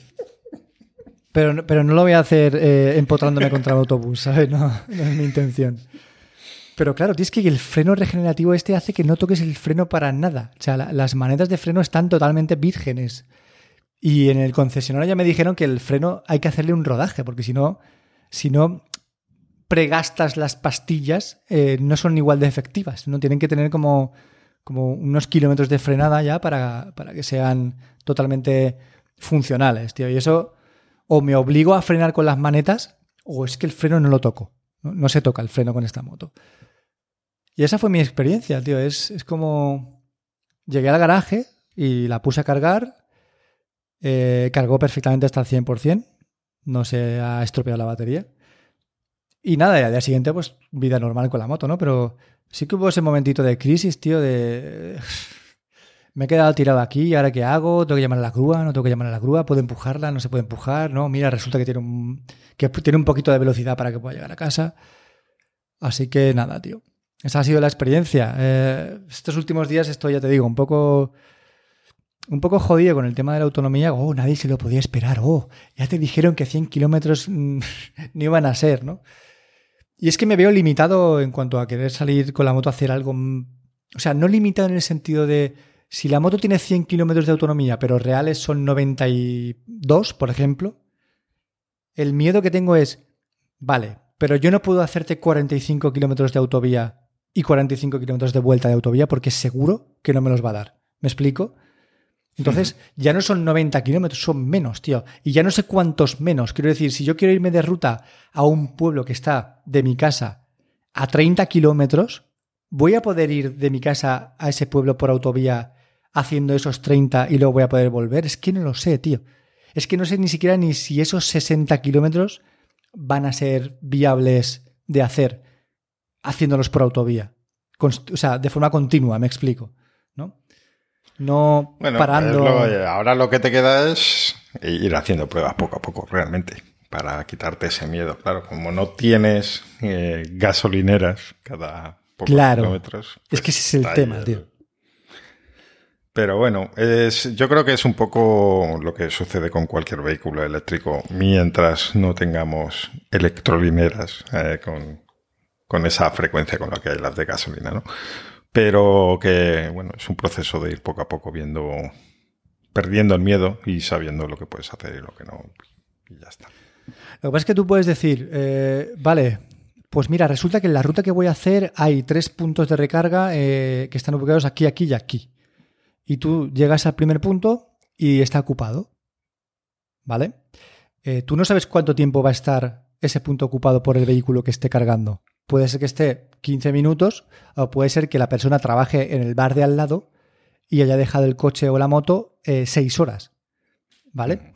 Pero, pero no lo voy a hacer eh, empotrándome contra el autobús, ¿sabes? No, no es mi intención. Pero claro, tío, es que el freno regenerativo este hace que no toques el freno para nada. O sea, la- las manetas de freno están totalmente vírgenes. Y en el concesionario ya me dijeron que el freno hay que hacerle un rodaje, porque si no, si no pregastas las pastillas, eh, no son igual de efectivas. No tienen que tener como, como unos kilómetros de frenada ya para, para que sean totalmente funcionales, tío. Y eso o me obligo a frenar con las manetas o es que el freno no lo toco. No, se toca el freno con esta moto. Y esa fue mi experiencia, tío. Es, es como... Llegué al garaje y la puse a cargar. eh, cargó perfectamente hasta el 100%. No se ha estropeado la batería. Y nada, y al día siguiente, pues vida normal con la moto, ¿no? Pero sí que hubo ese momentito de crisis, tío, de... Me he quedado tirado aquí, ¿y ahora qué hago? ¿Tengo que llamar a la grúa? ¿No tengo que llamar a la grúa? ¿Puedo empujarla? ¿No se puede empujar? No, mira, resulta que tiene un, que tiene un poquito de velocidad para que pueda llegar a casa. Así que nada, tío. Esa ha sido la experiencia. Eh, estos últimos días estoy, ya te digo, un poco un poco jodido con el tema de la autonomía. Oh, nadie se lo podía esperar. Oh, ya te dijeron que 100 kilómetros mm, no iban a ser, ¿no? Y es que me veo limitado en cuanto a querer salir con la moto a hacer algo. mm, O sea, no limitado en el sentido de si la moto tiene 100 kilómetros de autonomía, pero reales son 92, por ejemplo, el miedo que tengo es, vale, pero yo no puedo hacerte 45 kilómetros de autovía y 45 kilómetros de vuelta de autovía porque seguro que no me los va a dar. ¿Me explico? Entonces, ya no son 90 kilómetros, son menos, tío. Y ya no sé cuántos menos. Quiero decir, si yo quiero irme de ruta a un pueblo que está de mi casa a 30 kilómetros, ¿voy a poder ir de mi casa a ese pueblo por autovía haciendo esos 30 y luego voy a poder volver? Es que no lo sé, tío. Es que no sé ni siquiera ni si esos 60 kilómetros van a ser viables de hacer haciéndolos por autovía. Const- o sea, de forma continua, me explico. ¿No? No Bueno, parando. lo- ahora lo que te queda es ir haciendo pruebas poco a poco, realmente, para quitarte ese miedo. Claro, como no tienes eh, gasolineras cada pocos Claro. kilómetros. Es que ese es el está tema, ahí tío. Pero bueno, yo creo que es un poco lo que sucede con cualquier vehículo eléctrico mientras no tengamos electrolineras eh, con, con esa frecuencia con la que hay las de gasolina, ¿no? Pero que, bueno, es un proceso de ir poco a poco viendo, perdiendo el miedo y sabiendo lo que puedes hacer y lo que no. Y ya está. Lo que pasa es que tú puedes decir, eh, vale, pues mira, resulta que en la ruta que voy a hacer hay tres puntos de recarga eh, que están ubicados aquí, aquí y aquí. Y tú llegas al primer punto y está ocupado. ¿Vale? Eh, tú no sabes cuánto tiempo va a estar ese punto ocupado por el vehículo que esté cargando. Puede ser que esté 15 minutos o puede ser que la persona trabaje en el bar de al lado y haya dejado el coche o la moto 6 horas. ¿Vale?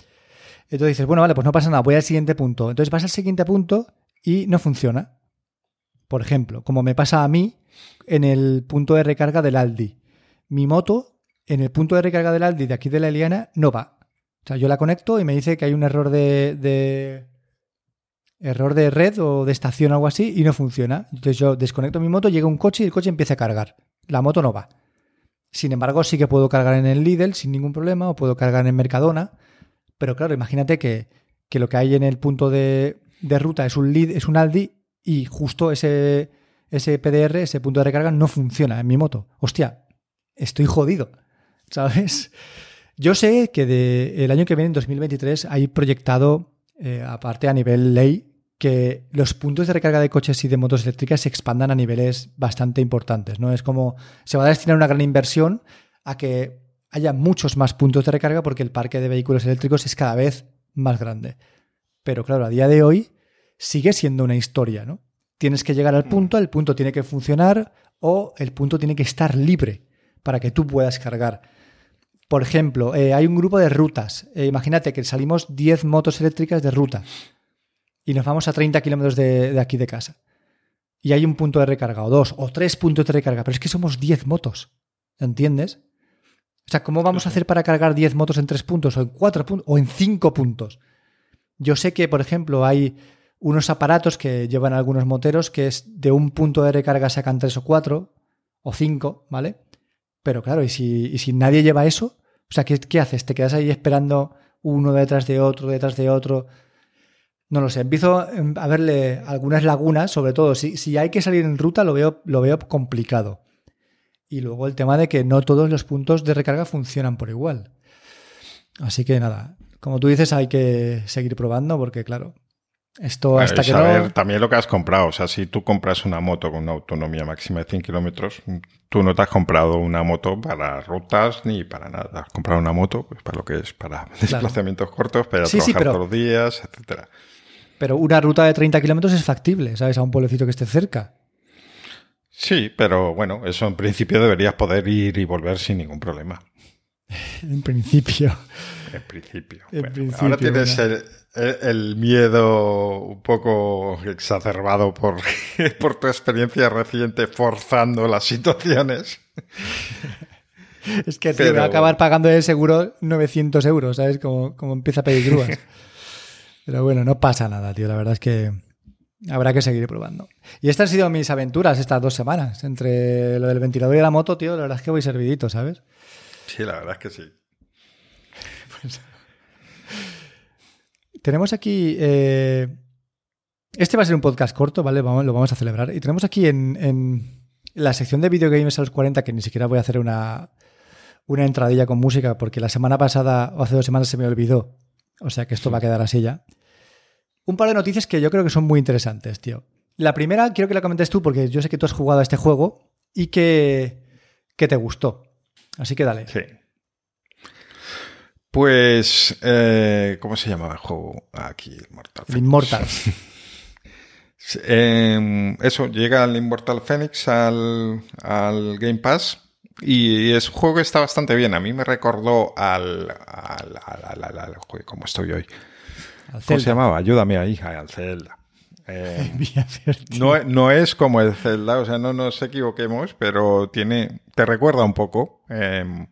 Entonces dices, bueno, vale, pues no pasa nada, voy al siguiente punto. Entonces vas al siguiente punto y no funciona. Por ejemplo, como me pasa a mí en el punto de recarga del Aldi. Mi moto en el punto de recarga del Aldi de aquí de la Eliana no va. O sea, yo la conecto y me dice que hay un error de, de- error de red o de estación o algo así y no funciona. Entonces yo desconecto mi moto, llega un coche y el coche empieza a cargar. La moto no va. Sin embargo, sí que puedo cargar en el Lidl sin ningún problema o puedo cargar en Mercadona. Pero claro, imagínate que, que lo que hay en el punto de, de ruta es un, lead, es un Aldi y justo ese, ese PDR, ese punto de recarga, no funciona en mi moto. Hostia, estoy jodido, ¿sabes? Yo sé que de el año que viene, en 2023, hay proyectado, eh, aparte a nivel ley, que los puntos de recarga de coches y de motos eléctricas se expandan a niveles bastante importantes. ¿no? Es como se va a destinar una gran inversión a que haya muchos más puntos de recarga porque el parque de vehículos eléctricos es cada vez más grande. Pero claro, a día de hoy sigue siendo una historia, ¿no? Tienes que llegar al punto, el punto tiene que funcionar o el punto tiene que estar libre para que tú puedas cargar. Por ejemplo, eh, hay un grupo de rutas. Eh, imagínate que salimos 10 motos eléctricas de ruta y nos vamos a 30 kilómetros de, de, aquí de casa. Y hay un punto de recarga, o dos, o tres puntos de recarga, pero es que somos 10 motos. ¿Entiendes? O sea, ¿cómo vamos a hacer para cargar 10 motos en tres puntos, o en cuatro puntos, o en cinco puntos? Yo sé que, por ejemplo, hay unos aparatos que llevan algunos moteros que es de un punto de recarga sacan tres o cuatro, o cinco, ¿vale? Pero claro, ¿y si, y si nadie lleva eso? O sea, ¿qué, ¿qué haces? ¿Te quedas ahí esperando uno detrás de otro, detrás de otro? No lo sé, empiezo a verle algunas lagunas, sobre todo si, si hay que salir en ruta lo veo, lo veo complicado. Y luego el tema de que no todos los puntos de recarga funcionan por igual. Así que nada, como tú dices, hay que seguir probando porque, claro, esto hasta que saber no... también lo que has comprado. O sea, si tú compras una moto con una autonomía máxima de 100 kilómetros, tú no te has comprado una moto para rutas ni para nada. Has comprado una moto pues, para lo que es, para desplazamientos cortos, para sí, trabajar sí, pero... todos los días, etcétera. Pero una ruta de 30 kilómetros es factible, ¿sabes? A un pueblecito que esté cerca. Sí, pero bueno, eso en principio deberías poder ir y volver sin ningún problema. en principio. En principio. En Bueno, principio, ahora tienes bueno. el, el- el miedo un poco exacerbado por, por tu experiencia reciente forzando las situaciones. Es que me va a acabar pagando de seguro 900 euros, ¿sabes? Como, como empieza a pedir grúas. Pero bueno, no pasa nada, tío. La verdad es que habrá que seguir probando. Y estas han sido mis aventuras estas dos semanas. Entre lo del ventilador y la moto, tío, la verdad es que voy servidito, ¿sabes? Sí, la verdad es que sí. Tenemos aquí. eh, Este va a ser un podcast corto, ¿vale? Vamos, lo vamos a celebrar. Y tenemos aquí en, en la sección de videogames a los 40, que ni siquiera voy a hacer una, una entradilla con música, porque la semana pasada o hace dos semanas se me olvidó. O sea que esto va a quedar así ya. Un par de noticias que yo creo que son muy interesantes, tío. La primera, quiero que la comentes tú, porque yo sé que tú has jugado a este juego y que, que te gustó. Así que dale. Sí. Pues, eh, ¿cómo se llamaba el juego? Aquí, Mortal El Immortal. Sí, eh, eso, llega el Immortal Phoenix al, al Game Pass y es un juego que está bastante bien. A mí me recordó al... al, al, al, ¿Cómo estoy hoy? ¿Cómo se llamaba? Ayúdame ahí, al Zelda. Eh, no, no es como el Zelda, o sea, no nos equivoquemos, pero tiene, te recuerda un poco. eh,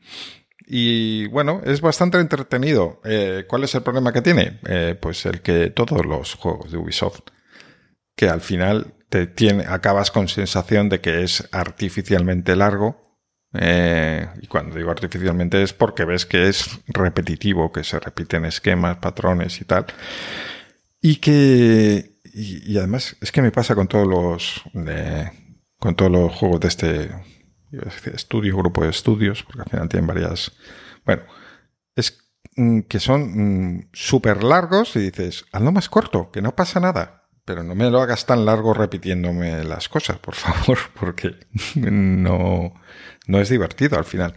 y bueno, es bastante entretenido. Eh, ¿Cuál es el problema que tiene? Eh, pues el que todos los juegos de Ubisoft, que al final te tiene, acabas con sensación de que es artificialmente largo. eh, y cuando digo artificialmente es porque ves que es repetitivo, que se repiten esquemas, patrones y tal. Y que. Y, y además, es que me pasa con todos los. de- con todos los juegos de este estudio, grupo de estudios, porque al final tienen varias. Bueno, es mm, que son súper largos y dices, hazlo más corto, que no pasa nada. Pero no me lo hagas tan largo repitiéndome las cosas, por favor, porque no, no es divertido al final.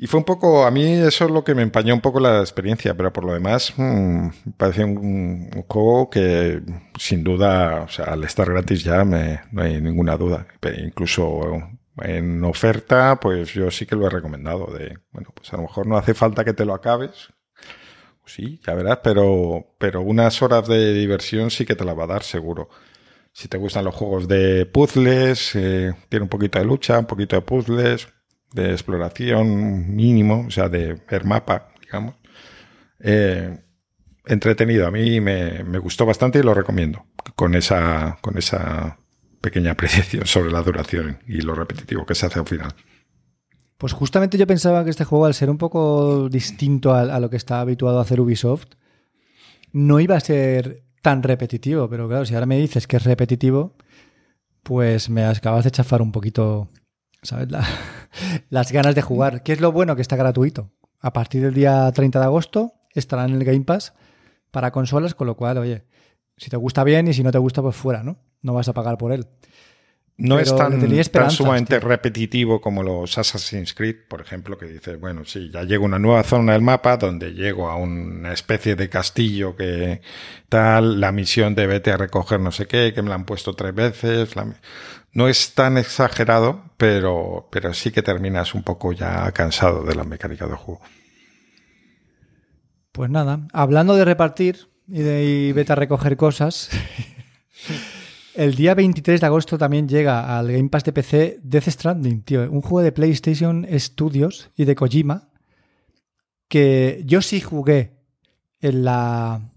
Y fue un poco, a mí eso es lo que me empañó un poco la experiencia, pero por lo demás mm, me parecía un, juego que sin duda, o sea, al estar gratis ya me, no hay ninguna duda. Incluso en oferta, pues yo sí que lo he recomendado. De, bueno, pues a lo mejor no hace falta que te lo acabes. Sí, ya verás, pero, pero unas horas de diversión sí que te la va a dar seguro. Si te gustan los juegos de puzzles, eh, tiene un poquito de lucha, un poquito de puzzles, de exploración mínimo, o sea, de ver mapa, digamos. Eh, entretenido, a mí me, me, gustó bastante y lo recomiendo, con esa, con esa pequeña apreciación sobre la duración y lo repetitivo que se hace al final. Pues justamente yo pensaba que este juego, al ser un poco distinto a, lo que está habituado a hacer Ubisoft, no iba a ser tan repetitivo. Pero claro, si ahora me dices que es repetitivo, pues me acabas de chafar un poquito, ¿sabes? La- las ganas de jugar. ¿Qué es lo bueno? Que está gratuito. A partir del día 30 de agosto estará en el Game Pass para consolas, con lo cual, oye, si te gusta bien y si no te gusta, pues fuera, ¿no? No vas a pagar por él. No Pero es tan, sumamente tío. repetitivo como los Assassin's Creed, por ejemplo, que dices, bueno, sí, ya llego a una nueva zona del mapa donde llego a una especie de castillo que tal, la misión de vete a recoger no sé qué, que me la han puesto tres veces. la- No es tan exagerado, pero, pero sí que terminas un poco ya cansado de la mecánica del juego. Pues nada, hablando de repartir y de y vete a recoger cosas, el día 23 de agosto también llega al Game Pass de PC Death Stranding, tío, un juego de PlayStation Studios y de Kojima que yo sí jugué en la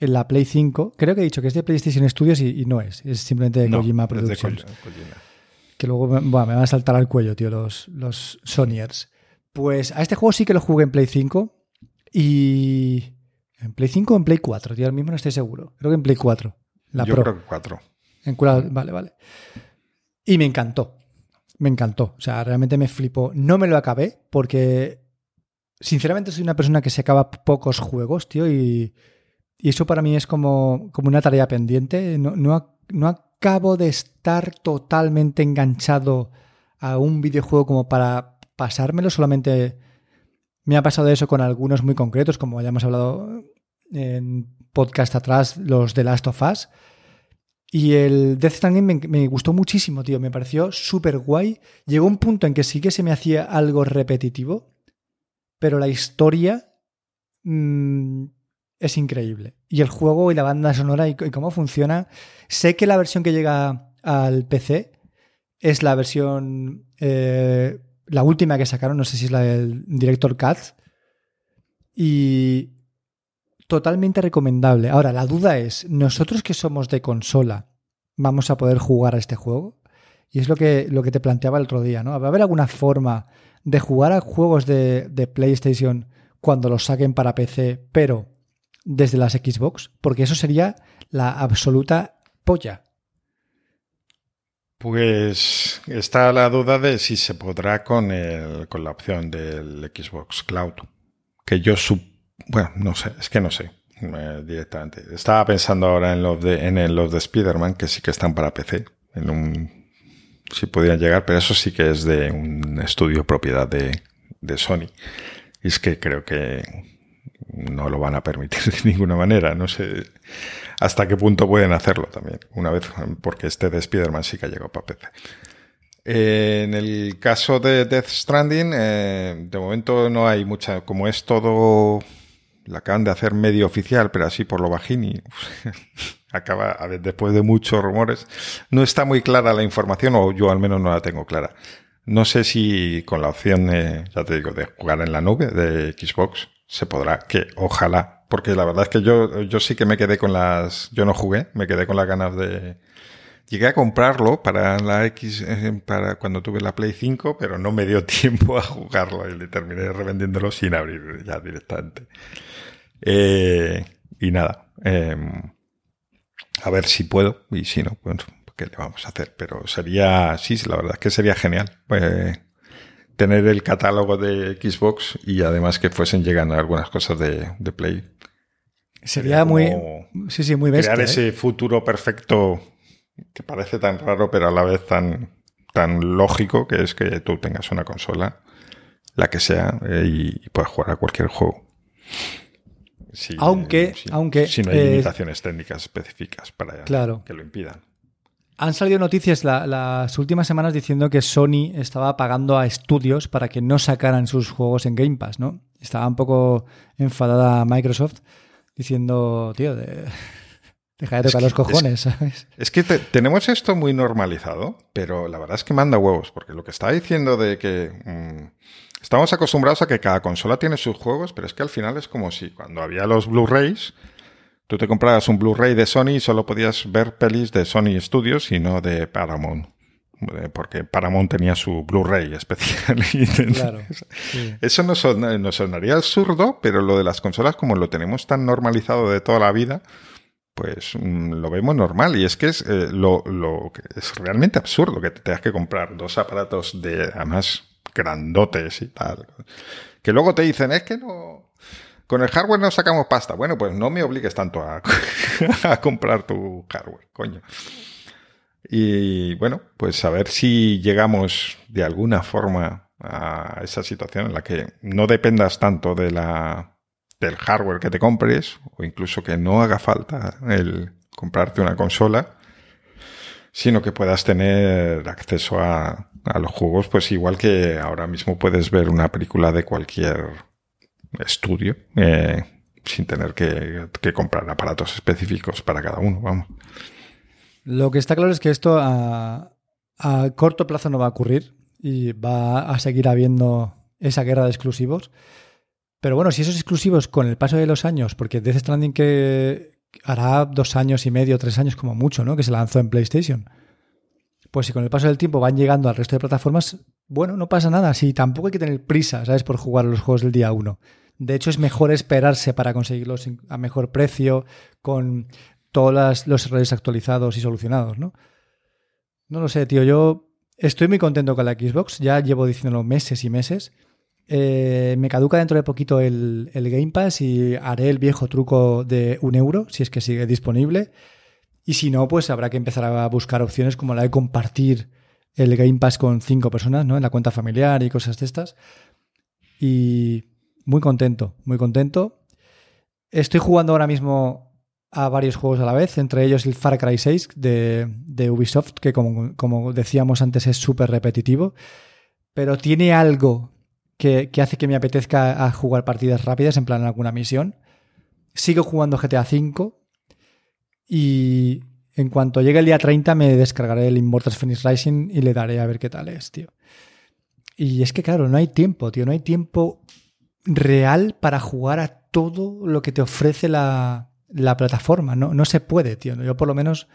en la Play 5. Creo que he dicho que es de PlayStation Studios y, y no es, es simplemente de No, Kojima de Productions. Kojima. Que luego me, buah, me van a saltar al cuello, tío, los, los Sonyers. Pues a este juego sí que lo jugué en Play 5 y... ¿En Play 5 o en Play 4? Tío, ahora mismo no estoy seguro. Creo que en Play 4. La Yo Pro. creo que cuatro. Vale, vale. Y me encantó. Me encantó. O sea, realmente me flipó. No me lo acabé porque, sinceramente, soy una persona que se acaba pocos juegos, tío, y, y eso para mí es como, como una tarea pendiente. No, no, no acabo de estar totalmente enganchado a un videojuego como para pasármelo. Solamente me ha pasado eso con algunos muy concretos, como ya hemos hablado en podcast atrás, los de Last of Us. Y el Death Stranding me, gustó muchísimo, tío. Me pareció súper guay. Llegó un punto en que sí que se me hacía algo repetitivo, pero la historia mm, es increíble. Y el juego y la banda sonora y, cómo funciona. Sé que la versión que llega al PC es la versión. eh, la última que sacaron, no sé si es la del Director Cut. Y totalmente recomendable. Ahora, la duda es, ¿nosotros que somos de consola vamos a poder jugar a este juego? Y es lo que, lo que te planteaba el otro día, ¿no? ¿Va a haber alguna forma de jugar a juegos de, de PlayStation cuando los saquen para PC, pero desde las Xbox? Porque eso sería la absoluta polla. Pues está la duda de si se podrá con, el, con la opción del Xbox Cloud. Que yo sup... Bueno, no sé, es que no sé eh, directamente. Estaba pensando ahora en los de, en de Spider-Man, que sí que están para PC. En un... Si podían llegar, pero eso sí que es de un estudio propiedad de, de Sony. Y es que creo que no lo van a permitir de ninguna manera. No sé hasta qué punto pueden hacerlo también. Una vez, porque este de Spider-Man sí que ha llegado para PC. Eh, en el caso de Death Stranding, eh, de momento no hay mucha, como es todo, la acaban de hacer medio oficial, pero así por lo bajini, acaba, a ver, después de muchos rumores, no está muy clara la información, o yo al menos no la tengo clara. No sé si con la opción, ya te digo, de jugar en la nube de Xbox se podrá, que ojalá, porque la verdad es que yo, yo sí que me quedé con las, yo no jugué, me quedé con las ganas de, llegué a comprarlo para la X, eh, para cuando tuve la Play 5, pero no me dio tiempo a jugarlo y le terminé revendiéndolo sin abrir ya directamente. Eh, y nada, eh, a ver si puedo y si no, pues qué le vamos a hacer. Pero sería, sí, la verdad es que sería genial. eh, tener el catálogo de Xbox y además que fuesen llegando algunas cosas de, de Play. Sería muy... Sí, sí, muy bestia. crear ¿eh? ese futuro perfecto que parece tan raro, pero a la vez tan, tan lógico, que es que tú tengas una consola, la que sea, eh, y, y puedas jugar a cualquier juego. Aunque- sí, aunque, si no hay eh, limitaciones técnicas específicas para Claro. que lo impidan. Han salido noticias la- las últimas semanas diciendo que Sony estaba pagando a estudios para que no sacaran sus juegos en Game Pass, ¿no? Estaba un poco enfadada Microsoft diciendo, tío, de- deja de Es tocar que- los cojones, ¿sabes? Es que te- tenemos esto muy normalizado, pero la verdad es que manda huevos, porque lo que está diciendo de que mm, estamos acostumbrados a que cada consola tiene sus juegos, pero es que al final es como si cuando había los Blu-rays, tú te comprabas un Blu-ray de Sony y solo podías ver pelis de Sony Studios y no de Paramount. eh, porque Paramount tenía su Blu-ray especial. Claro, Eso no, son, sonaría absurdo, pero lo de las consolas, como lo tenemos tan normalizado de toda la vida, pues mm, lo vemos normal. Y es que es, eh, lo, lo, es realmente absurdo que te tengas que comprar dos aparatos de, además, grandotes y tal. Que luego te dicen, es que no, con el hardware no sacamos pasta. Bueno, pues no me obligues tanto a, a comprar tu hardware, coño. Y bueno, pues a ver si llegamos de alguna forma a esa situación en la que no dependas tanto de la, del hardware que te compres o incluso que no haga falta el comprarte una consola, sino que puedas tener acceso a, a los juegos, pues igual que ahora mismo puedes ver una película de cualquier estudio eh, sin tener que, que comprar aparatos específicos para cada uno, vamos. Lo que está claro es que esto a, corto plazo no va a ocurrir y va a seguir habiendo esa guerra de exclusivos. Pero bueno, si esos exclusivos con el paso de los años, porque Death Stranding que hará dos años y medio, tres años como mucho, ¿no? Que se lanzó en PlayStation. Pues si con el paso del tiempo van llegando al resto de plataformas, bueno, no pasa nada. Si tampoco hay que tener prisa, ¿sabes? Por jugar los juegos del día uno. De hecho, es mejor esperarse para conseguirlos a mejor precio, con todos los errores actualizados y solucionados, ¿no? No lo sé, tío. Yo estoy muy contento con la Xbox. Ya llevo diciéndolo meses y meses. Eh, me caduca dentro de poquito el, Game Pass y haré el viejo truco de un euro, si es que sigue disponible. Y si no, pues habrá que empezar a buscar opciones como la de compartir el Game Pass con cinco personas, ¿no? En la cuenta familiar y cosas de estas. Y muy contento, muy contento. Estoy jugando ahora mismo a varios juegos a la vez, entre ellos el Far Cry 6 de, Ubisoft, que como, decíamos antes es súper repetitivo, pero tiene algo que, hace que me apetezca a jugar partidas rápidas, en plan alguna misión. Sigo jugando GTA V y en cuanto llegue el día 30 me descargaré el Immortals Phoenix Rising y le daré a ver qué tal es, tío. Y es que claro, no hay tiempo, tío, no hay tiempo real para jugar a todo lo que te ofrece la, la plataforma. No, no se puede, tío. Yo por lo menos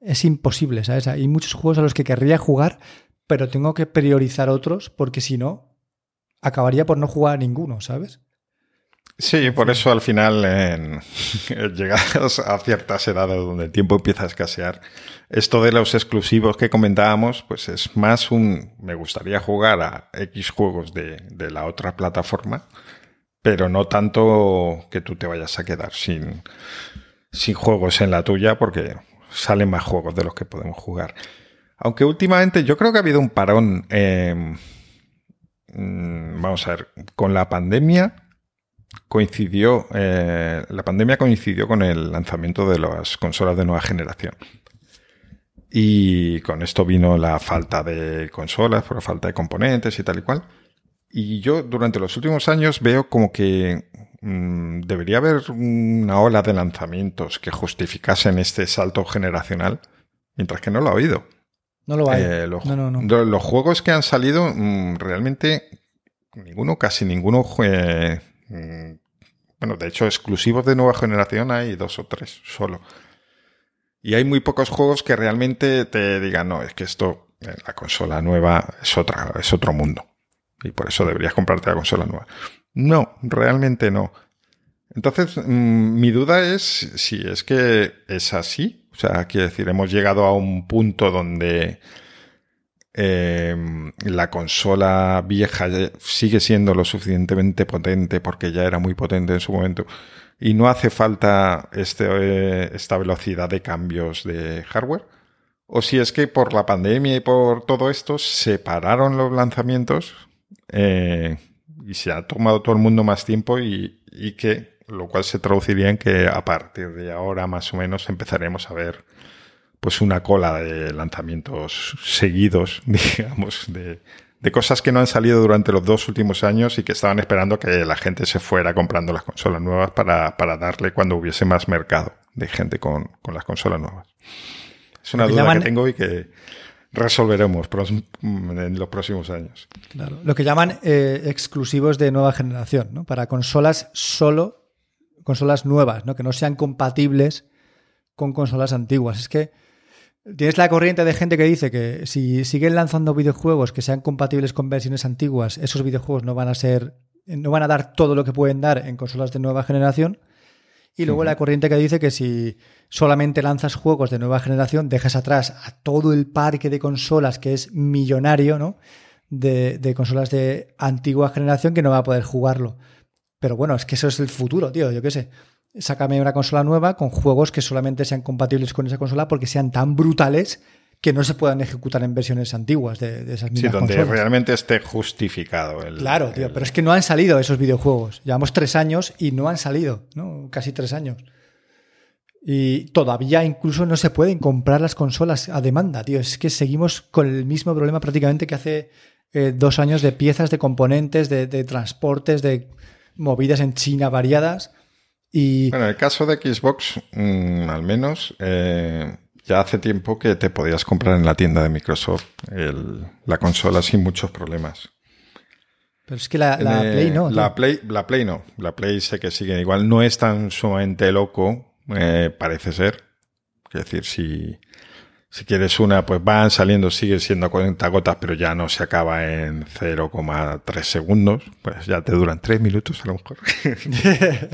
es imposible, ¿sabes? Hay muchos juegos a los que querría jugar, pero tengo que priorizar otros porque si no, acabaría por no jugar a ninguno, ¿sabes? Sí, por eso al final, en, a ciertas edades donde el tiempo empieza a escasear, esto de los exclusivos que comentábamos, pues es más un, me gustaría jugar a X juegos de, de la otra plataforma, pero no tanto que tú te vayas a quedar sin, sin juegos en la tuya porque salen más juegos de los que podemos jugar. Aunque últimamente yo creo que ha habido un parón, mm, vamos a ver, con la pandemia coincidió, eh, la pandemia coincidió con el lanzamiento de las consolas de nueva generación. Y con esto vino la falta de consolas, por falta de componentes y tal y cual. Y yo durante los últimos años veo como que mm, debería haber una ola de lanzamientos que justificasen este salto generacional, mientras que no lo ha habido. No lo hay. Eh, los, los, juegos que han salido, mm, realmente ninguno, casi ninguno, eh, bueno, de hecho, exclusivos de nueva generación hay dos o tres solo. Y hay muy pocos juegos que realmente te digan, no, es que esto, eh, la consola nueva es otra, es otro mundo y por eso deberías comprarte la consola nueva. No, realmente no. Entonces, mm, mi duda es si es que es así. O sea, quiero decir, hemos llegado a un punto donde em, la consola vieja sigue siendo lo suficientemente potente porque ya era muy potente en su momento y no hace falta este, esta velocidad de cambios de hardware. O si es que por la pandemia y por todo esto separaron los lanzamientos eh, y se ha tomado todo el mundo más tiempo y, que lo cual se traduciría en que a partir de ahora más o menos empezaremos a ver pues una cola de lanzamientos seguidos, digamos, de, cosas que no han salido durante los dos últimos años y que estaban esperando que la gente se fuera comprando las consolas nuevas para, darle cuando hubiese más mercado de gente con, las consolas nuevas. Es una duda que tengo y que, resolveremos en los próximos años. Claro. Lo que llaman eh, exclusivos de nueva generación, ¿no? Para consolas solo, consolas nuevas, ¿no? Que no sean compatibles con consolas antiguas. Es que Tienes la corriente de gente que dice que si siguen lanzando videojuegos que sean compatibles con versiones antiguas, esos videojuegos no van a ser, no van a dar todo lo que pueden dar en consolas de nueva generación. Y luego la corriente que dice que si solamente lanzas juegos de nueva generación, dejas atrás a todo el parque de consolas que es millonario, ¿no? De, de consolas de antigua generación que no va a poder jugarlo. Pero bueno, es que eso es el futuro, tío, yo qué sé sácame una consola nueva con juegos que solamente sean compatibles con esa consola porque sean tan brutales que no se puedan ejecutar en versiones antiguas de, esas mismas Sí, donde realmente esté justificado. El, claro, tío, pero es que no han salido esos videojuegos. Llevamos tres años y no han salido, ¿no? Casi tres años. Y todavía incluso no se pueden comprar las consolas a demanda, tío. Es que seguimos con el mismo problema prácticamente que hace eh, dos años de piezas, de componentes, de, de transportes, de movidas en China variadas bueno, en el caso de Xbox, mm, al menos, eh, ya hace tiempo que te podías comprar en la tienda de Microsoft la consola sin muchos problemas. Pero es que la, Play no. La Play, la Play no. La Play sé que sigue igual. No es tan sumamente loco, eh, parece ser. Es decir, si si quieres una, pues van saliendo, sigue siendo a 40 gotas, pero ya no se acaba en 0,3 segundos. Pues ya te duran 3 minutos a lo mejor.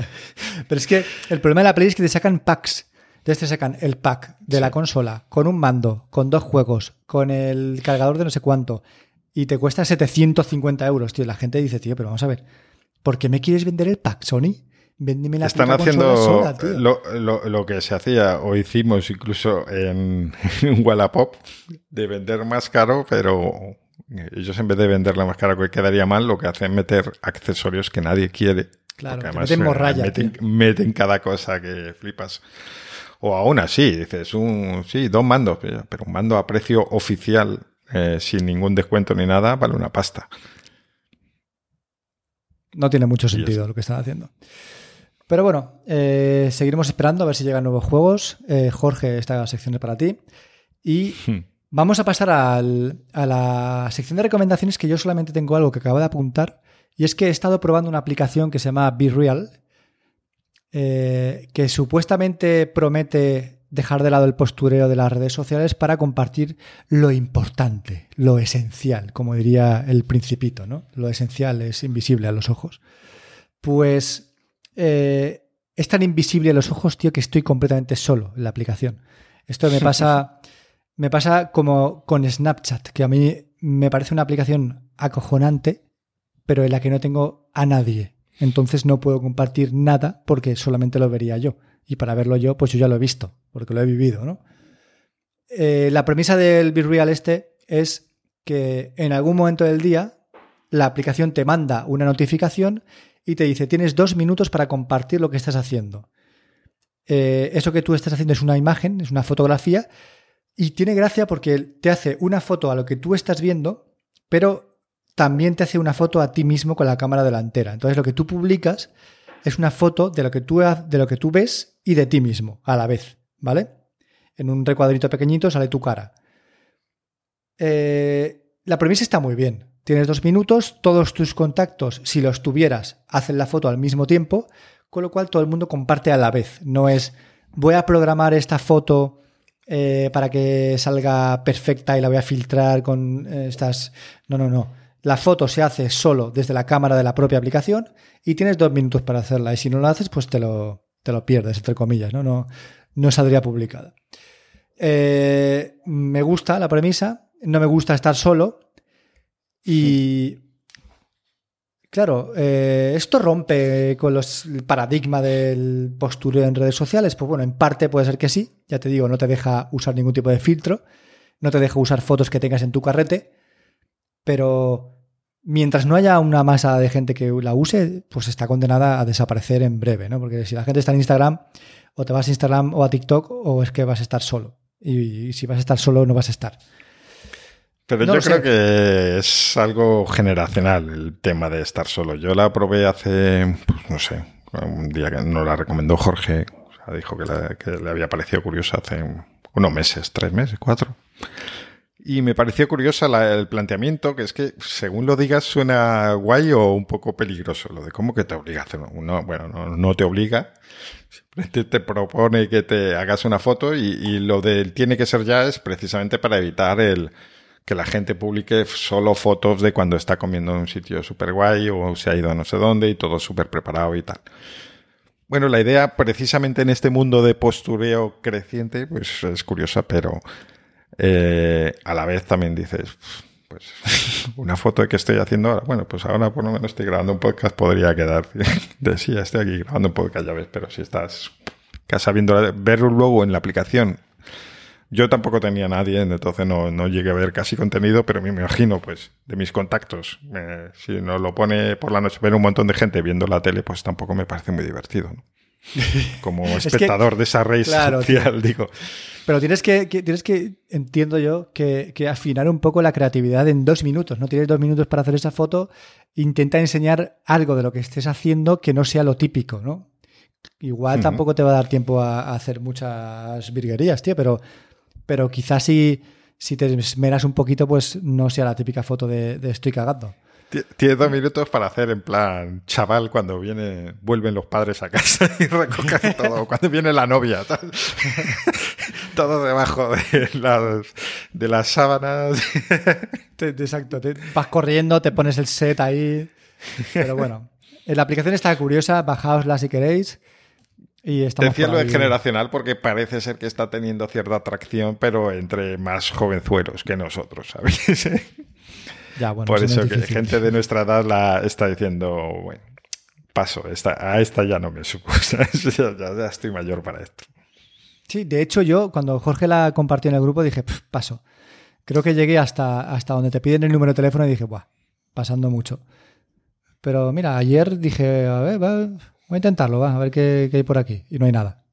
pero es que el problema de la Play es que te sacan packs. Entonces te sacan el pack de la consola con un mando, con dos juegos, con el cargador de no sé cuánto, y te cuesta 750 euros, tío. La gente dice, tío, pero vamos a ver, ¿por qué me quieres vender el pack, Sony? Están haciendo lo, que se hacía o hicimos incluso en, Wallapop de vender más caro, pero ellos en vez de venderla más caro que quedaría mal, lo que hacen es meter accesorios que nadie quiere. Claro, además, meten, morralla, meten, cada cosa que flipas. O aún así, dices, un, sí, dos mandos, pero un mando a precio oficial, eh, sin ningún descuento ni nada, vale una pasta. No tiene mucho sentido lo que están haciendo. Pero bueno, eh, seguiremos esperando a ver si llegan nuevos juegos. Eh, Jorge, esta sección es para ti. Y hmm. vamos a pasar a la sección de recomendaciones que yo solamente tengo algo que acabo de apuntar. Y es que he estado probando una aplicación que se llama Be Real, eh, que supuestamente promete dejar de lado el postureo de las redes sociales para compartir lo importante, lo esencial, como diría el principito, ¿no? Lo esencial es invisible a los ojos. Pues eh, es tan invisible a los ojos, tío, que estoy completamente solo en la aplicación. Esto me pasa, me pasa como con Snapchat, que a mí me parece una aplicación acojonante, pero en la que no tengo a nadie. Entonces no puedo compartir nada porque solamente lo vería yo. Y para verlo yo, pues yo ya lo he visto, porque lo he vivido, ¿no? Eh, la premisa del Real este es que en algún momento del día la aplicación te manda una notificación y te dice, tienes dos minutos para compartir lo que estás haciendo. Eh, eso que tú estás haciendo es una imagen, es una fotografía, y tiene gracia porque te hace una foto a lo que tú estás viendo, pero también te hace una foto a ti mismo con la cámara delantera. Entonces lo que tú publicas es una foto de lo que tú, de lo que tú ves y de ti mismo a la vez, ¿vale? En un recuadrito pequeñito sale tu cara. Eh, la premisa está muy bien. Tienes dos minutos, todos tus contactos, si los tuvieras, hacen la foto al mismo tiempo, con lo cual todo el mundo comparte a la vez. No es voy a programar esta foto eh, para que salga perfecta y la voy a filtrar con eh, estas. No, no, no. La foto se hace solo desde la cámara de la propia aplicación y tienes dos minutos para hacerla. Y si no lo haces, pues te lo, te lo pierdes, entre comillas, ¿no? No, no saldría publicada. Eh, me gusta la premisa, no me gusta estar solo, y claro, eh, esto rompe con los, el paradigma del postureo en redes sociales. Pues bueno, en parte puede ser que sí. Ya te digo, no te deja usar ningún tipo de filtro, no te deja usar fotos que tengas en tu carrete, pero mientras no haya una masa de gente que la use, pues está condenada a desaparecer en breve, ¿no? Porque si la gente está en Instagram, o te vas a Instagram o a TikTok, o es que vas a estar solo. y si vas a estar solo, no vas a estar. Pero yo creo que es algo generacional el tema de estar solo. Yo la probé hace, pues no sé, un día que nos la recomendó Jorge. O sea, dijo que, le había parecido curiosa hace unos meses, tres meses, cuatro. Y me pareció curiosa el planteamiento, que es que según lo digas suena guay o un poco peligroso. Lo de cómo que te obliga a hacer uno. Bueno, no, te obliga. Simplemente te propone que te hagas una foto y, y lo del tiene que ser ya es precisamente para evitar el que la gente publique solo fotos de cuando está comiendo en un sitio súper guay o se ha ido a no sé dónde y todo súper preparado y tal. Bueno, la idea precisamente en este mundo de postureo creciente, pues es curiosa, pero eh, a la vez también dices, pues una foto de que estoy haciendo ahora. Bueno, pues ahora por lo menos estoy grabando un podcast, podría quedar de estoy aquí grabando un podcast, ya ves, pero si estás sabiendo verlo luego en la aplicación. Yo tampoco tenía nadie, entonces no, no llegué a ver casi contenido, pero me imagino, pues, de mis contactos. si no lo pone por la noche, ver un montón de gente viendo la tele, pues tampoco me parece muy divertido. ¿no? como espectador de esa red social, digo. Pero tienes que, tienes que, entiendo yo, que, afinar un poco la creatividad en dos minutos. No tienes dos minutos para hacer esa foto. Intenta enseñar algo de lo que estés haciendo que no sea lo típico, ¿no? Igual tampoco te va a dar tiempo a, hacer muchas virguerías, tío, pero, pero quizás si, si te esmeras un poquito, pues no sea la típica foto de, de estoy cagando. Tienes dos minutos para hacer en plan chaval cuando viene, vuelven los padres a casa y recogen todo, cuando viene la novia, todo debajo de las, de las sábanas. exacto, te vas corriendo, te pones el set ahí. Pero bueno, la aplicación está curiosa, bajaosla si queréis. Y estamos Decía lo de generacional porque parece ser que está teniendo cierta atracción, pero entre más jovenzuelos que nosotros, ¿sabéis? Por eso que gente de nuestra edad la está diciendo, bueno, paso, esta, a esta ya no me supo, ya, ya, estoy mayor para esto. Sí, de hecho yo cuando Jorge la compartió en el grupo dije, paso. Creo que llegué hasta, hasta donde te piden el número de teléfono y dije, buah, pasando mucho. Pero mira, ayer dije, a ver, voy a intentarlo, va, a ver qué, hay por aquí. Y no hay nada.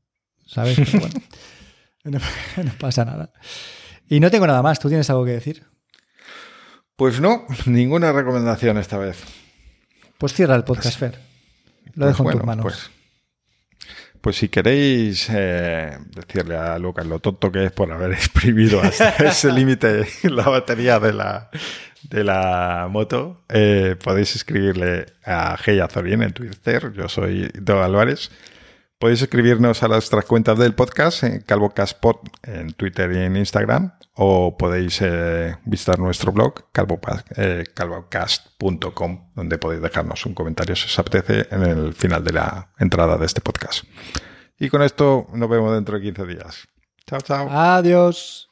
¿Sabes? bueno, no pasa nada. Y no tengo nada más. ¿Tú tienes algo que decir? Pues no, ninguna recomendación esta vez. Pues cierra el podcast, Fer. Lo dejo en tus manos. Pues, pues si queréis eh, decirle a Lucas lo tonto que es por haber exprimido hasta ese límite la batería de la, de la moto, eh, podéis escribirle a Azorín en Twitter. Yo soy Doug Álvarez. Podéis escribirnos a nuestras cuentas del podcast en CalvoCastPod en Twitter y en Instagram o podéis eh, visitar nuestro blog eh, calvocast.com donde podéis dejarnos un comentario si os apetece en el final de la entrada de este podcast. Y con esto nos vemos dentro de 15 días. Chao, chao. Adiós.